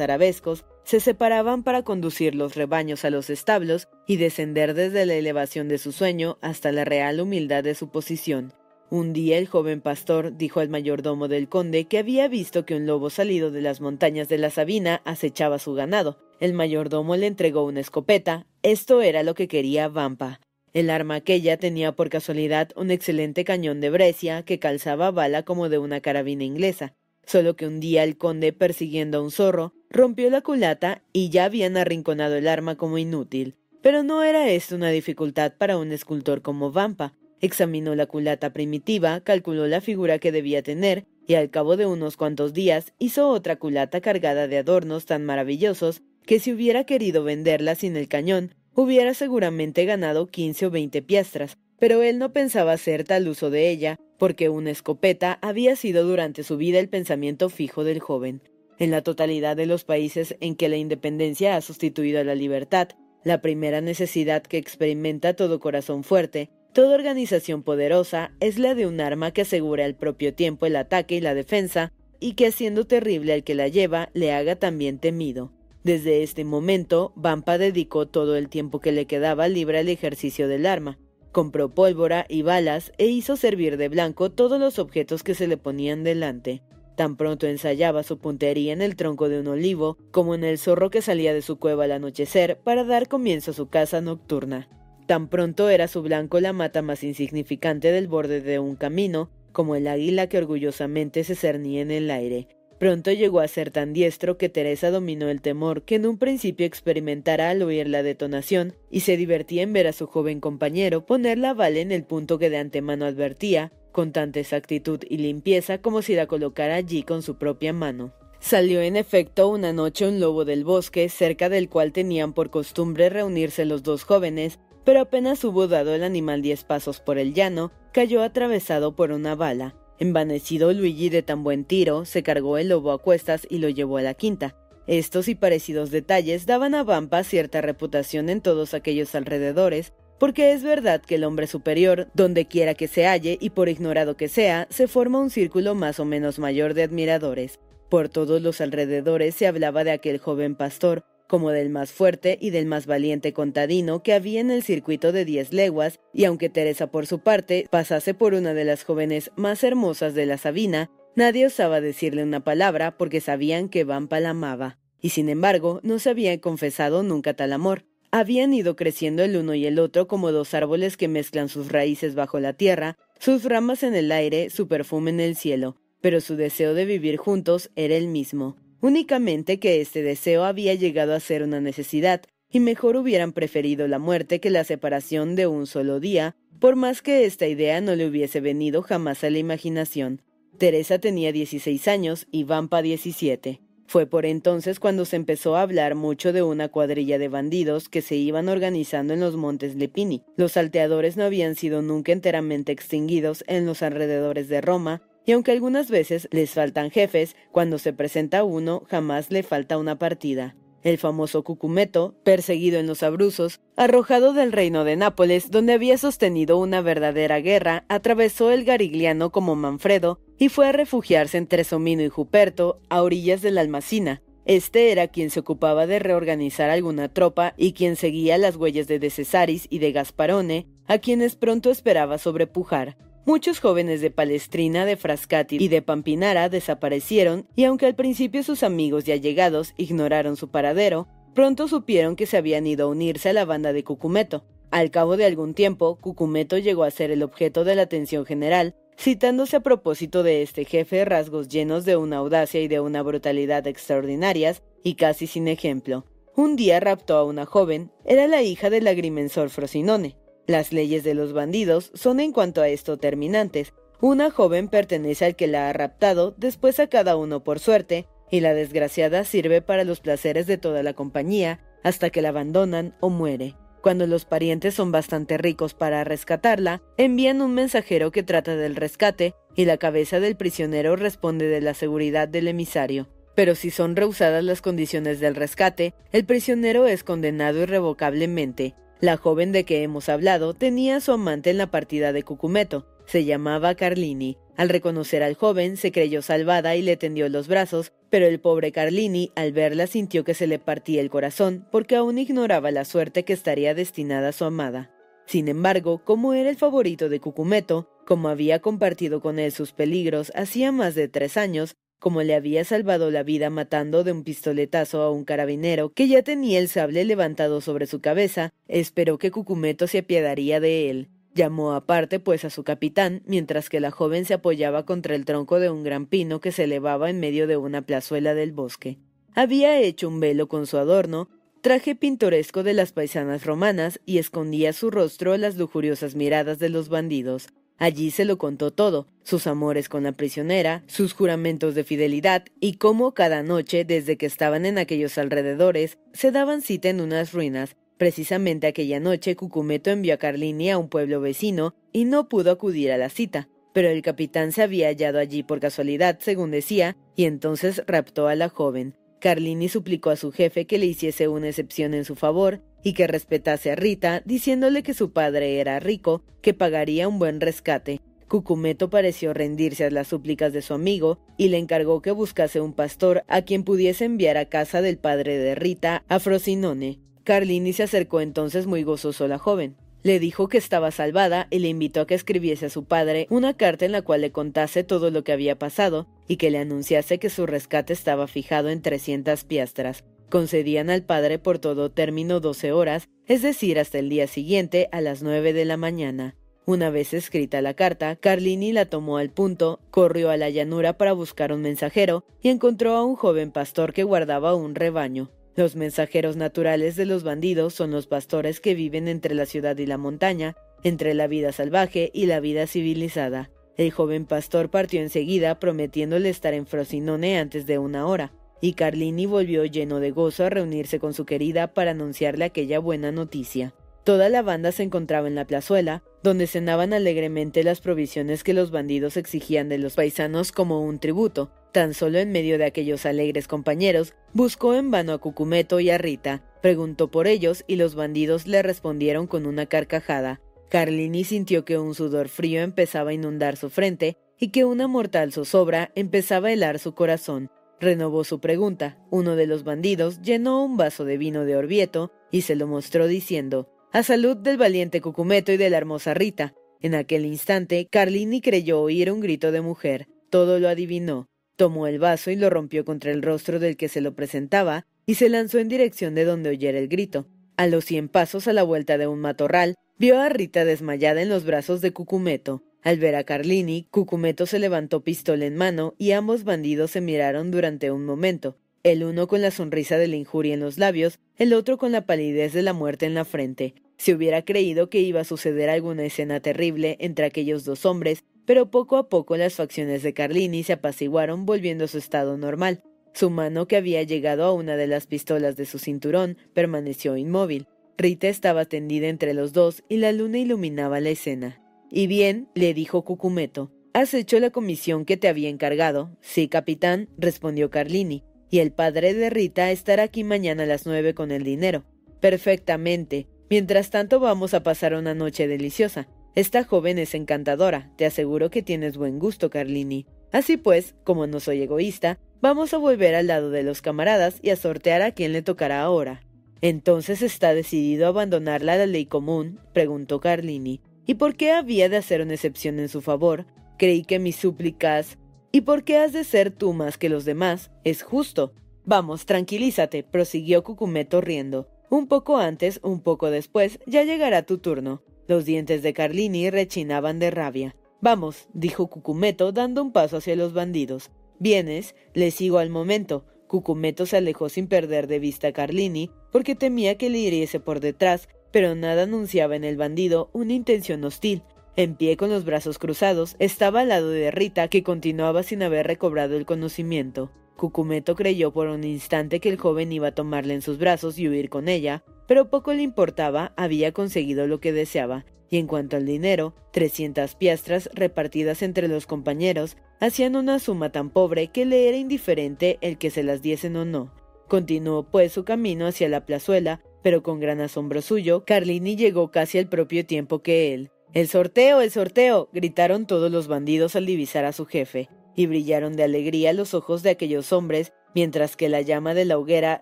arabescos, se separaban para conducir los rebaños a los establos y descender desde la elevación de su sueño hasta la real humildad de su posición. Un día el joven pastor dijo al mayordomo del conde que había visto que un lobo salido de las montañas de la Sabina acechaba su ganado. El mayordomo le entregó una escopeta. Esto era lo que quería Vampa. El arma aquella tenía por casualidad un excelente cañón de Brescia que calzaba bala como de una carabina inglesa. Solo que un día el conde, persiguiendo a un zorro, rompió la culata y ya habían arrinconado el arma como inútil. Pero no era esto una dificultad para un escultor como Vampa. Examinó la culata primitiva, calculó la figura que debía tener, y al cabo de unos cuantos días hizo otra culata cargada de adornos tan maravillosos que si hubiera querido venderla sin el cañón, hubiera seguramente ganado quince o veinte piastras, pero él no pensaba hacer tal uso de ella, porque una escopeta había sido durante su vida el pensamiento fijo del joven. En la totalidad de los países en que la independencia ha sustituido a la libertad, la primera necesidad que experimenta todo corazón fuerte Toda organización poderosa es la de un arma que asegura al propio tiempo el ataque y la defensa, y que haciendo terrible al que la lleva, le haga también temido. Desde este momento, Vampa dedicó todo el tiempo que le quedaba libre al ejercicio del arma. Compró pólvora y balas e hizo servir de blanco todos los objetos que se le ponían delante. Tan pronto ensayaba su puntería en el tronco de un olivo como en el zorro que salía de su cueva al anochecer para dar comienzo a su caza nocturna. Tan pronto era su blanco la mata más insignificante del borde de un camino, como el águila que orgullosamente se cernía en el aire. Pronto llegó a ser tan diestro que Teresa dominó el temor que en un principio experimentara al oír la detonación y se divertía en ver a su joven compañero poner la bala en el punto que de antemano advertía, con tanta exactitud y limpieza como si la colocara allí con su propia mano. Salió en efecto una noche un lobo del bosque, cerca del cual tenían por costumbre reunirse los dos jóvenes, pero apenas hubo dado el animal diez pasos por el llano, cayó atravesado por una bala. Envanecido Luigi de tan buen tiro, se cargó el lobo a cuestas y lo llevó a la quinta. Estos y parecidos detalles daban a Vampa cierta reputación en todos aquellos alrededores, porque es verdad que el hombre superior, donde quiera que se halle y por ignorado que sea, se forma un círculo más o menos mayor de admiradores. Por todos los alrededores se hablaba de aquel joven pastor, como del más fuerte y del más valiente contadino que había en el circuito de diez leguas, y aunque Teresa por su parte pasase por una de las jóvenes más hermosas de la Sabina, nadie osaba decirle una palabra porque sabían que Vampa la amaba, y sin embargo no se había confesado nunca tal amor. Habían ido creciendo el uno y el otro como dos árboles que mezclan sus raíces bajo la tierra, sus ramas en el aire, su perfume en el cielo, pero su deseo de vivir juntos era el mismo únicamente que este deseo había llegado a ser una necesidad, y mejor hubieran preferido la muerte que la separación de un solo día, por más que esta idea no le hubiese venido jamás a la imaginación. Teresa tenía 16 años y Vampa 17. Fue por entonces cuando se empezó a hablar mucho de una cuadrilla de bandidos que se iban organizando en los montes Lepini. Los salteadores no habían sido nunca enteramente extinguidos en los alrededores de Roma, y aunque algunas veces les faltan jefes, cuando se presenta uno jamás le falta una partida. El famoso Cucumeto, perseguido en los Abruzos, arrojado del reino de Nápoles, donde había sostenido una verdadera guerra, atravesó el Garigliano como Manfredo y fue a refugiarse entre Somino y Juperto, a orillas de la Almacina. Este era quien se ocupaba de reorganizar alguna tropa y quien seguía las huellas de De Cesaris y de Gasparone, a quienes pronto esperaba sobrepujar. Muchos jóvenes de Palestrina, de Frascati y de Pampinara desaparecieron y aunque al principio sus amigos y allegados ignoraron su paradero, pronto supieron que se habían ido a unirse a la banda de Cucumeto. Al cabo de algún tiempo, Cucumeto llegó a ser el objeto de la atención general, citándose a propósito de este jefe rasgos llenos de una audacia y de una brutalidad extraordinarias y casi sin ejemplo. Un día raptó a una joven, era la hija del agrimensor Frosinone. Las leyes de los bandidos son en cuanto a esto terminantes. Una joven pertenece al que la ha raptado, después a cada uno por suerte, y la desgraciada sirve para los placeres de toda la compañía, hasta que la abandonan o muere. Cuando los parientes son bastante ricos para rescatarla, envían un mensajero que trata del rescate y la cabeza del prisionero responde de la seguridad del emisario. Pero si son rehusadas las condiciones del rescate, el prisionero es condenado irrevocablemente. La joven de que hemos hablado tenía a su amante en la partida de Cucumeto. Se llamaba Carlini. Al reconocer al joven, se creyó salvada y le tendió los brazos, pero el pobre Carlini, al verla, sintió que se le partía el corazón, porque aún ignoraba la suerte que estaría destinada a su amada. Sin embargo, como era el favorito de Cucumeto, como había compartido con él sus peligros hacía más de tres años, como le había salvado la vida matando de un pistoletazo a un carabinero que ya tenía el sable levantado sobre su cabeza, esperó que Cucumeto se apiadaría de él. Llamó aparte pues a su capitán, mientras que la joven se apoyaba contra el tronco de un gran pino que se elevaba en medio de una plazuela del bosque. Había hecho un velo con su adorno, traje pintoresco de las paisanas romanas y escondía su rostro las lujuriosas miradas de los bandidos. Allí se lo contó todo, sus amores con la prisionera, sus juramentos de fidelidad y cómo cada noche, desde que estaban en aquellos alrededores, se daban cita en unas ruinas. Precisamente aquella noche Cucumeto envió a Carlini a un pueblo vecino y no pudo acudir a la cita, pero el capitán se había hallado allí por casualidad, según decía, y entonces raptó a la joven. Carlini suplicó a su jefe que le hiciese una excepción en su favor y que respetase a Rita, diciéndole que su padre era rico, que pagaría un buen rescate. Cucumeto pareció rendirse a las súplicas de su amigo y le encargó que buscase un pastor a quien pudiese enviar a casa del padre de Rita, a Frosinone. Carlini se acercó entonces muy gozoso a la joven. Le dijo que estaba salvada y le invitó a que escribiese a su padre una carta en la cual le contase todo lo que había pasado y que le anunciase que su rescate estaba fijado en trescientas piastras. Concedían al padre por todo término doce horas, es decir, hasta el día siguiente a las nueve de la mañana. Una vez escrita la carta, Carlini la tomó al punto, corrió a la llanura para buscar un mensajero y encontró a un joven pastor que guardaba un rebaño. Los mensajeros naturales de los bandidos son los pastores que viven entre la ciudad y la montaña, entre la vida salvaje y la vida civilizada. El joven pastor partió enseguida prometiéndole estar en Frosinone antes de una hora, y Carlini volvió lleno de gozo a reunirse con su querida para anunciarle aquella buena noticia. Toda la banda se encontraba en la plazuela, donde cenaban alegremente las provisiones que los bandidos exigían de los paisanos como un tributo, Tan solo en medio de aquellos alegres compañeros, buscó en vano a Cucumeto y a Rita, preguntó por ellos y los bandidos le respondieron con una carcajada. Carlini sintió que un sudor frío empezaba a inundar su frente y que una mortal zozobra empezaba a helar su corazón. Renovó su pregunta. Uno de los bandidos llenó un vaso de vino de Orvieto y se lo mostró diciendo: A salud del valiente Cucumeto y de la hermosa Rita. En aquel instante, Carlini creyó oír un grito de mujer. Todo lo adivinó. Tomó el vaso y lo rompió contra el rostro del que se lo presentaba y se lanzó en dirección de donde oyera el grito. A los cien pasos a la vuelta de un matorral, vio a Rita desmayada en los brazos de Cucumeto. Al ver a Carlini, Cucumeto se levantó pistola en mano y ambos bandidos se miraron durante un momento, el uno con la sonrisa de la injuria en los labios, el otro con la palidez de la muerte en la frente. Se hubiera creído que iba a suceder alguna escena terrible entre aquellos dos hombres, pero poco a poco las facciones de Carlini se apaciguaron volviendo a su estado normal. Su mano, que había llegado a una de las pistolas de su cinturón, permaneció inmóvil. Rita estaba tendida entre los dos y la luna iluminaba la escena. Y bien, le dijo Cucumeto, ¿has hecho la comisión que te había encargado? Sí, capitán, respondió Carlini. Y el padre de Rita estará aquí mañana a las nueve con el dinero. Perfectamente. Mientras tanto vamos a pasar una noche deliciosa. Esta joven es encantadora, te aseguro que tienes buen gusto, Carlini. Así pues, como no soy egoísta, vamos a volver al lado de los camaradas y a sortear a quién le tocará ahora. Entonces está decidido a abandonar la ley común, preguntó Carlini. ¿Y por qué había de hacer una excepción en su favor? Creí que mis súplicas. ¿Y por qué has de ser tú más que los demás? Es justo. Vamos, tranquilízate, prosiguió Cucumeto riendo. Un poco antes, un poco después, ya llegará tu turno. Los dientes de Carlini rechinaban de rabia. Vamos, dijo Cucumeto dando un paso hacia los bandidos. Vienes, le sigo al momento. Cucumeto se alejó sin perder de vista a Carlini, porque temía que le hiriese por detrás, pero nada anunciaba en el bandido una intención hostil. En pie con los brazos cruzados, estaba al lado de Rita, que continuaba sin haber recobrado el conocimiento. Cucumeto creyó por un instante que el joven iba a tomarla en sus brazos y huir con ella, pero poco le importaba, había conseguido lo que deseaba, y en cuanto al dinero, 300 piastras repartidas entre los compañeros hacían una suma tan pobre que le era indiferente el que se las diesen o no. Continuó pues su camino hacia la plazuela, pero con gran asombro suyo, Carlini llegó casi al propio tiempo que él. ¡El sorteo, el sorteo! gritaron todos los bandidos al divisar a su jefe, y brillaron de alegría los ojos de aquellos hombres, mientras que la llama de la hoguera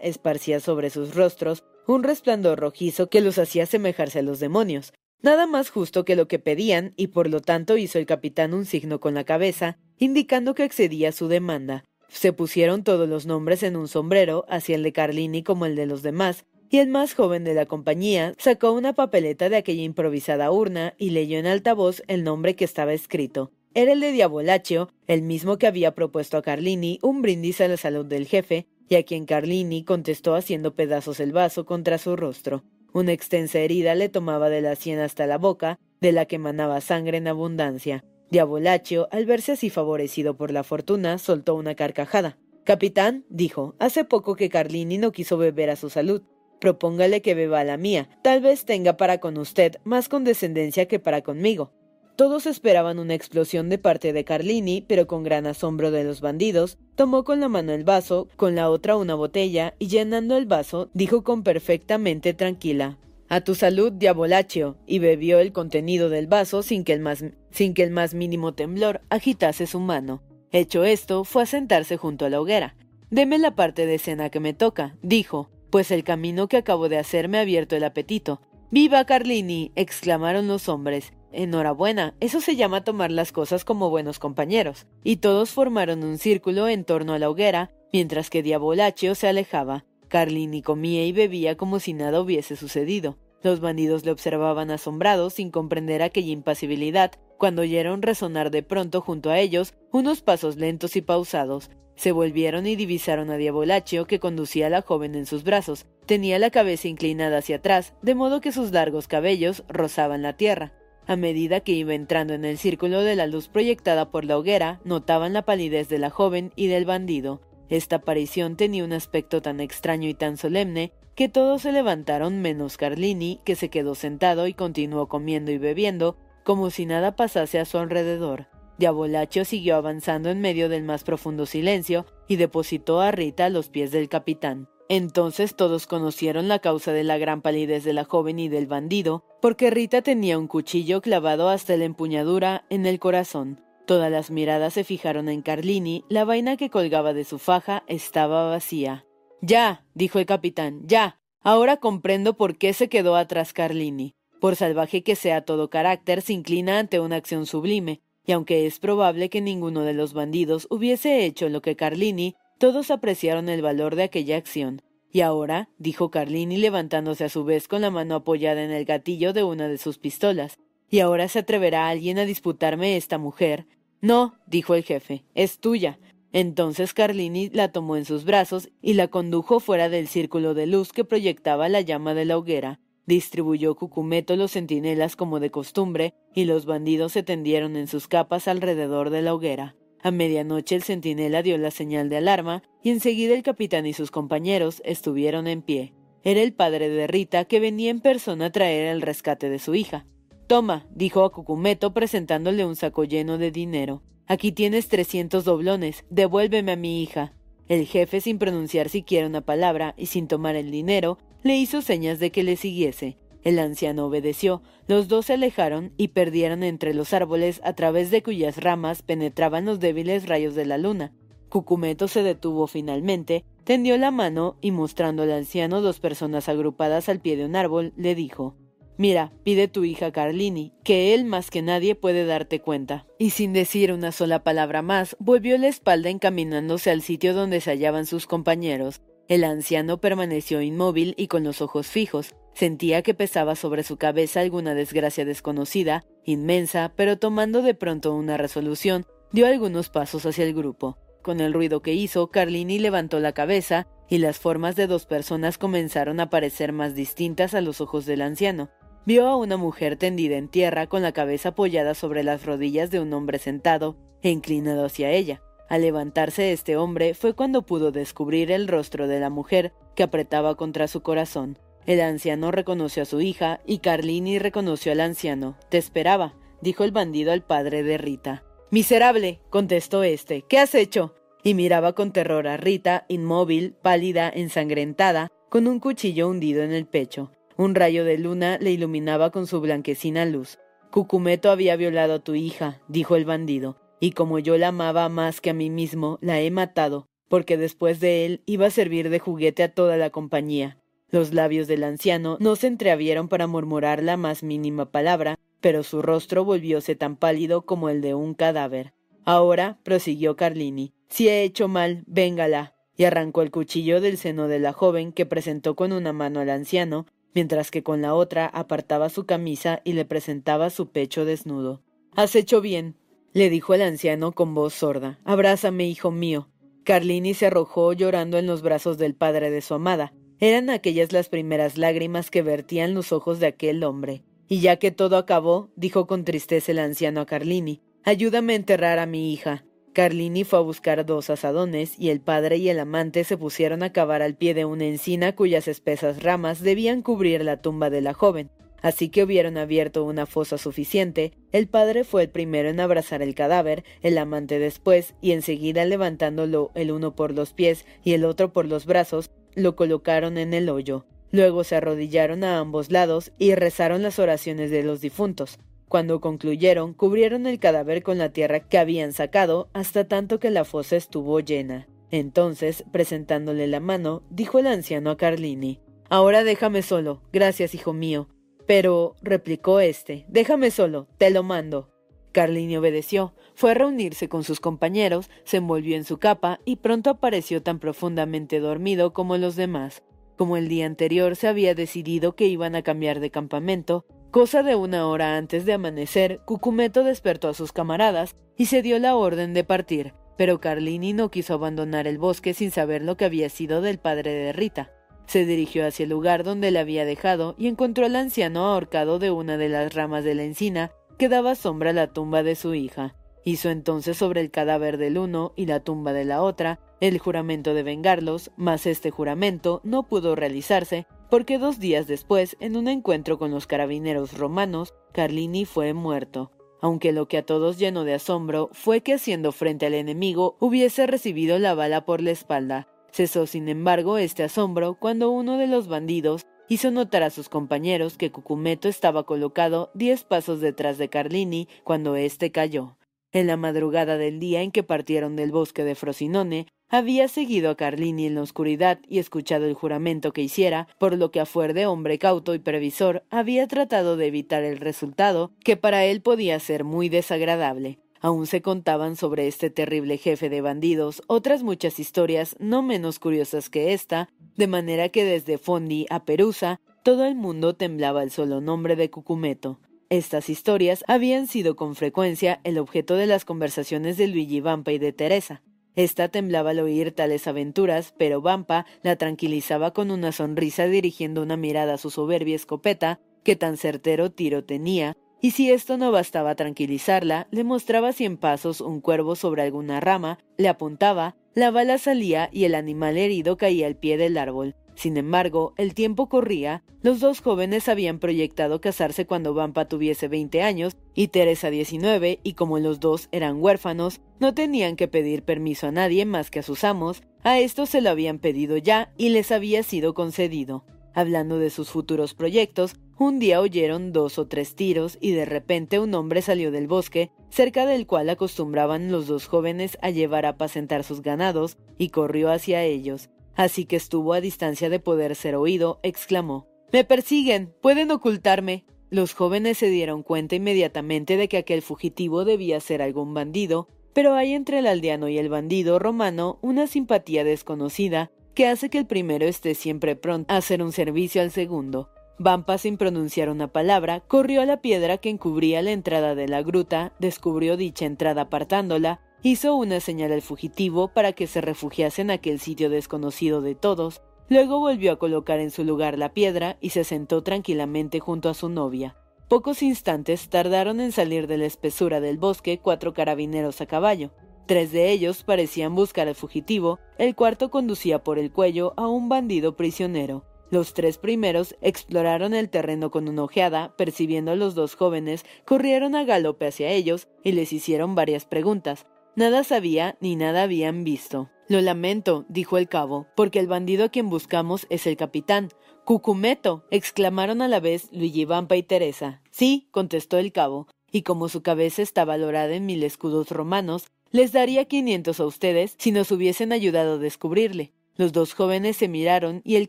esparcía sobre sus rostros un resplandor rojizo que los hacía asemejarse a los demonios. Nada más justo que lo que pedían, y por lo tanto hizo el capitán un signo con la cabeza, indicando que excedía su demanda. Se pusieron todos los nombres en un sombrero, así el de Carlini como el de los demás, y el más joven de la compañía sacó una papeleta de aquella improvisada urna y leyó en alta voz el nombre que estaba escrito. Era el de Diabolaccio, el mismo que había propuesto a Carlini un brindis a la salud del jefe, y a quien Carlini contestó haciendo pedazos el vaso contra su rostro. Una extensa herida le tomaba de la sien hasta la boca, de la que manaba sangre en abundancia. Diabolaccio, al verse así favorecido por la fortuna, soltó una carcajada. Capitán, dijo, hace poco que Carlini no quiso beber a su salud. Propóngale que beba la mía. Tal vez tenga para con usted más condescendencia que para conmigo. Todos esperaban una explosión de parte de Carlini, pero con gran asombro de los bandidos, tomó con la mano el vaso, con la otra una botella, y llenando el vaso, dijo con perfectamente tranquila A tu salud, diabolaccio, y bebió el contenido del vaso sin que el más, sin que el más mínimo temblor agitase su mano. Hecho esto, fue a sentarse junto a la hoguera. Deme la parte de cena que me toca, dijo, pues el camino que acabo de hacer me ha abierto el apetito. ¡Viva Carlini! exclamaron los hombres, Enhorabuena, eso se llama tomar las cosas como buenos compañeros. Y todos formaron un círculo en torno a la hoguera, mientras que Diabolaccio se alejaba. Carlini comía y bebía como si nada hubiese sucedido. Los bandidos le observaban asombrados sin comprender aquella impasibilidad, cuando oyeron resonar de pronto junto a ellos unos pasos lentos y pausados. Se volvieron y divisaron a Diabolaccio que conducía a la joven en sus brazos. Tenía la cabeza inclinada hacia atrás, de modo que sus largos cabellos rozaban la tierra. A medida que iba entrando en el círculo de la luz proyectada por la hoguera, notaban la palidez de la joven y del bandido. Esta aparición tenía un aspecto tan extraño y tan solemne que todos se levantaron menos Carlini, que se quedó sentado y continuó comiendo y bebiendo, como si nada pasase a su alrededor. Diabolaccio siguió avanzando en medio del más profundo silencio y depositó a Rita a los pies del capitán. Entonces todos conocieron la causa de la gran palidez de la joven y del bandido, porque Rita tenía un cuchillo clavado hasta la empuñadura en el corazón. Todas las miradas se fijaron en Carlini, la vaina que colgaba de su faja estaba vacía. Ya, dijo el capitán, ya. Ahora comprendo por qué se quedó atrás Carlini. Por salvaje que sea todo carácter, se inclina ante una acción sublime, y aunque es probable que ninguno de los bandidos hubiese hecho lo que Carlini, todos apreciaron el valor de aquella acción. Y ahora, dijo Carlini levantándose a su vez con la mano apoyada en el gatillo de una de sus pistolas, ¿y ahora se atreverá alguien a disputarme esta mujer? No, dijo el jefe, es tuya. Entonces Carlini la tomó en sus brazos y la condujo fuera del círculo de luz que proyectaba la llama de la hoguera. Distribuyó Cucumeto los centinelas como de costumbre, y los bandidos se tendieron en sus capas alrededor de la hoguera. A medianoche el centinela dio la señal de alarma y enseguida el capitán y sus compañeros estuvieron en pie. Era el padre de Rita que venía en persona a traer el rescate de su hija. Toma, dijo a Cucumeto presentándole un saco lleno de dinero. Aquí tienes trescientos doblones, devuélveme a mi hija. El jefe, sin pronunciar siquiera una palabra y sin tomar el dinero, le hizo señas de que le siguiese. El anciano obedeció. Los dos se alejaron y perdieron entre los árboles a través de cuyas ramas penetraban los débiles rayos de la luna. Cucumeto se detuvo finalmente, tendió la mano y mostrando al anciano dos personas agrupadas al pie de un árbol, le dijo Mira, pide tu hija Carlini, que él más que nadie puede darte cuenta. Y sin decir una sola palabra más, volvió la espalda encaminándose al sitio donde se hallaban sus compañeros. El anciano permaneció inmóvil y con los ojos fijos. Sentía que pesaba sobre su cabeza alguna desgracia desconocida, inmensa, pero tomando de pronto una resolución, dio algunos pasos hacia el grupo. Con el ruido que hizo, Carlini levantó la cabeza y las formas de dos personas comenzaron a parecer más distintas a los ojos del anciano. Vio a una mujer tendida en tierra con la cabeza apoyada sobre las rodillas de un hombre sentado e inclinado hacia ella. Al levantarse este hombre fue cuando pudo descubrir el rostro de la mujer que apretaba contra su corazón. El anciano reconoció a su hija y Carlini reconoció al anciano. Te esperaba, dijo el bandido al padre de Rita. Miserable, contestó éste, ¿qué has hecho? Y miraba con terror a Rita, inmóvil, pálida, ensangrentada, con un cuchillo hundido en el pecho. Un rayo de luna le iluminaba con su blanquecina luz. Cucumeto había violado a tu hija, dijo el bandido, y como yo la amaba más que a mí mismo, la he matado, porque después de él iba a servir de juguete a toda la compañía. Los labios del anciano no se entreabrieron para murmurar la más mínima palabra, pero su rostro volvióse tan pálido como el de un cadáver. Ahora, prosiguió Carlini, si he hecho mal, véngala. Y arrancó el cuchillo del seno de la joven que presentó con una mano al anciano, mientras que con la otra apartaba su camisa y le presentaba su pecho desnudo. Has hecho bien, le dijo el anciano con voz sorda. Abrázame, hijo mío. Carlini se arrojó llorando en los brazos del padre de su amada. Eran aquellas las primeras lágrimas que vertían los ojos de aquel hombre. Y ya que todo acabó, dijo con tristeza el anciano a Carlini, ayúdame a enterrar a mi hija. Carlini fue a buscar dos asadones y el padre y el amante se pusieron a cavar al pie de una encina cuyas espesas ramas debían cubrir la tumba de la joven. Así que hubieron abierto una fosa suficiente, el padre fue el primero en abrazar el cadáver, el amante después, y enseguida levantándolo el uno por los pies y el otro por los brazos, lo colocaron en el hoyo. Luego se arrodillaron a ambos lados y rezaron las oraciones de los difuntos. Cuando concluyeron, cubrieron el cadáver con la tierra que habían sacado hasta tanto que la fosa estuvo llena. Entonces, presentándole la mano, dijo el anciano a Carlini Ahora déjame solo. Gracias, hijo mío. Pero, replicó éste, déjame solo, te lo mando. Carlini obedeció, fue a reunirse con sus compañeros, se envolvió en su capa y pronto apareció tan profundamente dormido como los demás. Como el día anterior se había decidido que iban a cambiar de campamento, Cosa de una hora antes de amanecer, Cucumeto despertó a sus camaradas y se dio la orden de partir, pero Carlini no quiso abandonar el bosque sin saber lo que había sido del padre de Rita. Se dirigió hacia el lugar donde le había dejado y encontró al anciano ahorcado de una de las ramas de la encina que daba sombra a la tumba de su hija. Hizo entonces sobre el cadáver del uno y la tumba de la otra el juramento de vengarlos, mas este juramento no pudo realizarse porque dos días después, en un encuentro con los carabineros romanos, Carlini fue muerto, aunque lo que a todos llenó de asombro fue que haciendo frente al enemigo hubiese recibido la bala por la espalda. Cesó sin embargo este asombro cuando uno de los bandidos hizo notar a sus compañeros que Cucumeto estaba colocado diez pasos detrás de Carlini cuando éste cayó. En la madrugada del día en que partieron del bosque de Frosinone, había seguido a Carlini en la oscuridad y escuchado el juramento que hiciera, por lo que a fuer de hombre cauto y previsor había tratado de evitar el resultado, que para él podía ser muy desagradable. Aún se contaban sobre este terrible jefe de bandidos otras muchas historias no menos curiosas que esta, de manera que desde Fondi a Perusa todo el mundo temblaba el solo nombre de Cucumeto. Estas historias habían sido con frecuencia el objeto de las conversaciones de Luigi Vampa y de Teresa. Esta temblaba al oír tales aventuras, pero Vampa la tranquilizaba con una sonrisa dirigiendo una mirada a su soberbia escopeta, que tan certero tiro tenía, y si esto no bastaba tranquilizarla, le mostraba cien pasos un cuervo sobre alguna rama, le apuntaba, la bala salía y el animal herido caía al pie del árbol. Sin embargo, el tiempo corría, los dos jóvenes habían proyectado casarse cuando Vampa tuviese veinte años y Teresa diecinueve, y como los dos eran huérfanos, no tenían que pedir permiso a nadie más que a sus amos, a estos se lo habían pedido ya y les había sido concedido. Hablando de sus futuros proyectos, un día oyeron dos o tres tiros y de repente un hombre salió del bosque, cerca del cual acostumbraban los dos jóvenes a llevar a apacentar sus ganados, y corrió hacia ellos así que estuvo a distancia de poder ser oído, exclamó Me persiguen. pueden ocultarme. Los jóvenes se dieron cuenta inmediatamente de que aquel fugitivo debía ser algún bandido, pero hay entre el aldeano y el bandido romano una simpatía desconocida que hace que el primero esté siempre pronto a hacer un servicio al segundo. Vampa, sin pronunciar una palabra, corrió a la piedra que encubría la entrada de la gruta, descubrió dicha entrada apartándola, hizo una señal al fugitivo para que se refugiase en aquel sitio desconocido de todos, luego volvió a colocar en su lugar la piedra y se sentó tranquilamente junto a su novia. Pocos instantes tardaron en salir de la espesura del bosque cuatro carabineros a caballo. Tres de ellos parecían buscar al fugitivo, el cuarto conducía por el cuello a un bandido prisionero. Los tres primeros exploraron el terreno con una ojeada, percibiendo a los dos jóvenes, corrieron a galope hacia ellos y les hicieron varias preguntas. Nada sabía ni nada habían visto. Lo lamento, dijo el cabo, porque el bandido a quien buscamos es el capitán. Cucumeto, exclamaron a la vez Luigi Vampa y Teresa. Sí, contestó el cabo, y como su cabeza está valorada en mil escudos romanos, les daría quinientos a ustedes si nos hubiesen ayudado a descubrirle. Los dos jóvenes se miraron y el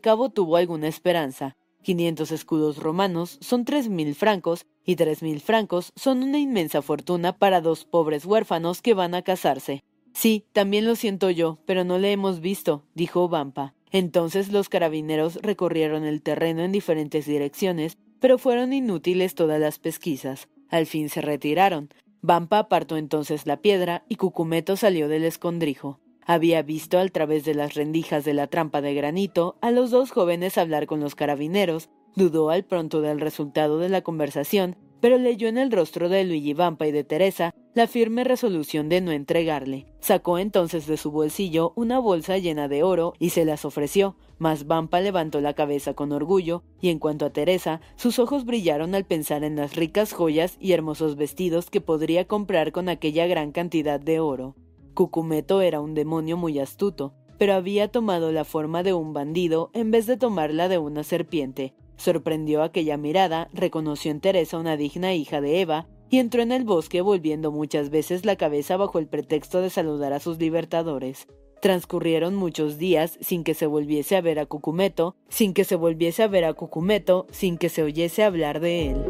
cabo tuvo alguna esperanza. Quinientos escudos romanos son tres mil francos y tres mil francos son una inmensa fortuna para dos pobres huérfanos que van a casarse. Sí, también lo siento yo, pero no le hemos visto, dijo Vampa. Entonces los carabineros recorrieron el terreno en diferentes direcciones, pero fueron inútiles todas las pesquisas. Al fin se retiraron. Vampa apartó entonces la piedra y Cucumeto salió del escondrijo. Había visto al través de las rendijas de la trampa de granito a los dos jóvenes hablar con los carabineros, dudó al pronto del resultado de la conversación, pero leyó en el rostro de Luigi Vampa y de Teresa la firme resolución de no entregarle. Sacó entonces de su bolsillo una bolsa llena de oro y se las ofreció, mas Vampa levantó la cabeza con orgullo, y en cuanto a Teresa, sus ojos brillaron al pensar en las ricas joyas y hermosos vestidos que podría comprar con aquella gran cantidad de oro. Cucumeto era un demonio muy astuto, pero había tomado la forma de un bandido en vez de tomarla de una serpiente. Sorprendió aquella mirada, reconoció en Teresa una digna hija de Eva, y entró en el bosque volviendo muchas veces la cabeza bajo el pretexto de saludar a sus libertadores. Transcurrieron muchos días sin que se volviese a ver a Cucumeto, sin que se volviese a ver a Cucumeto, sin que se oyese hablar de él.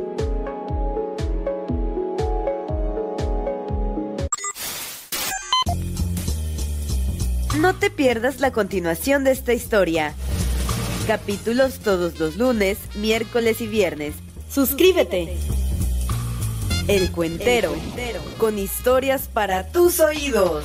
No te pierdas la continuación de esta historia. Capítulos todos los lunes, miércoles y viernes. Suscríbete. El Cuentero, con historias para tus oídos.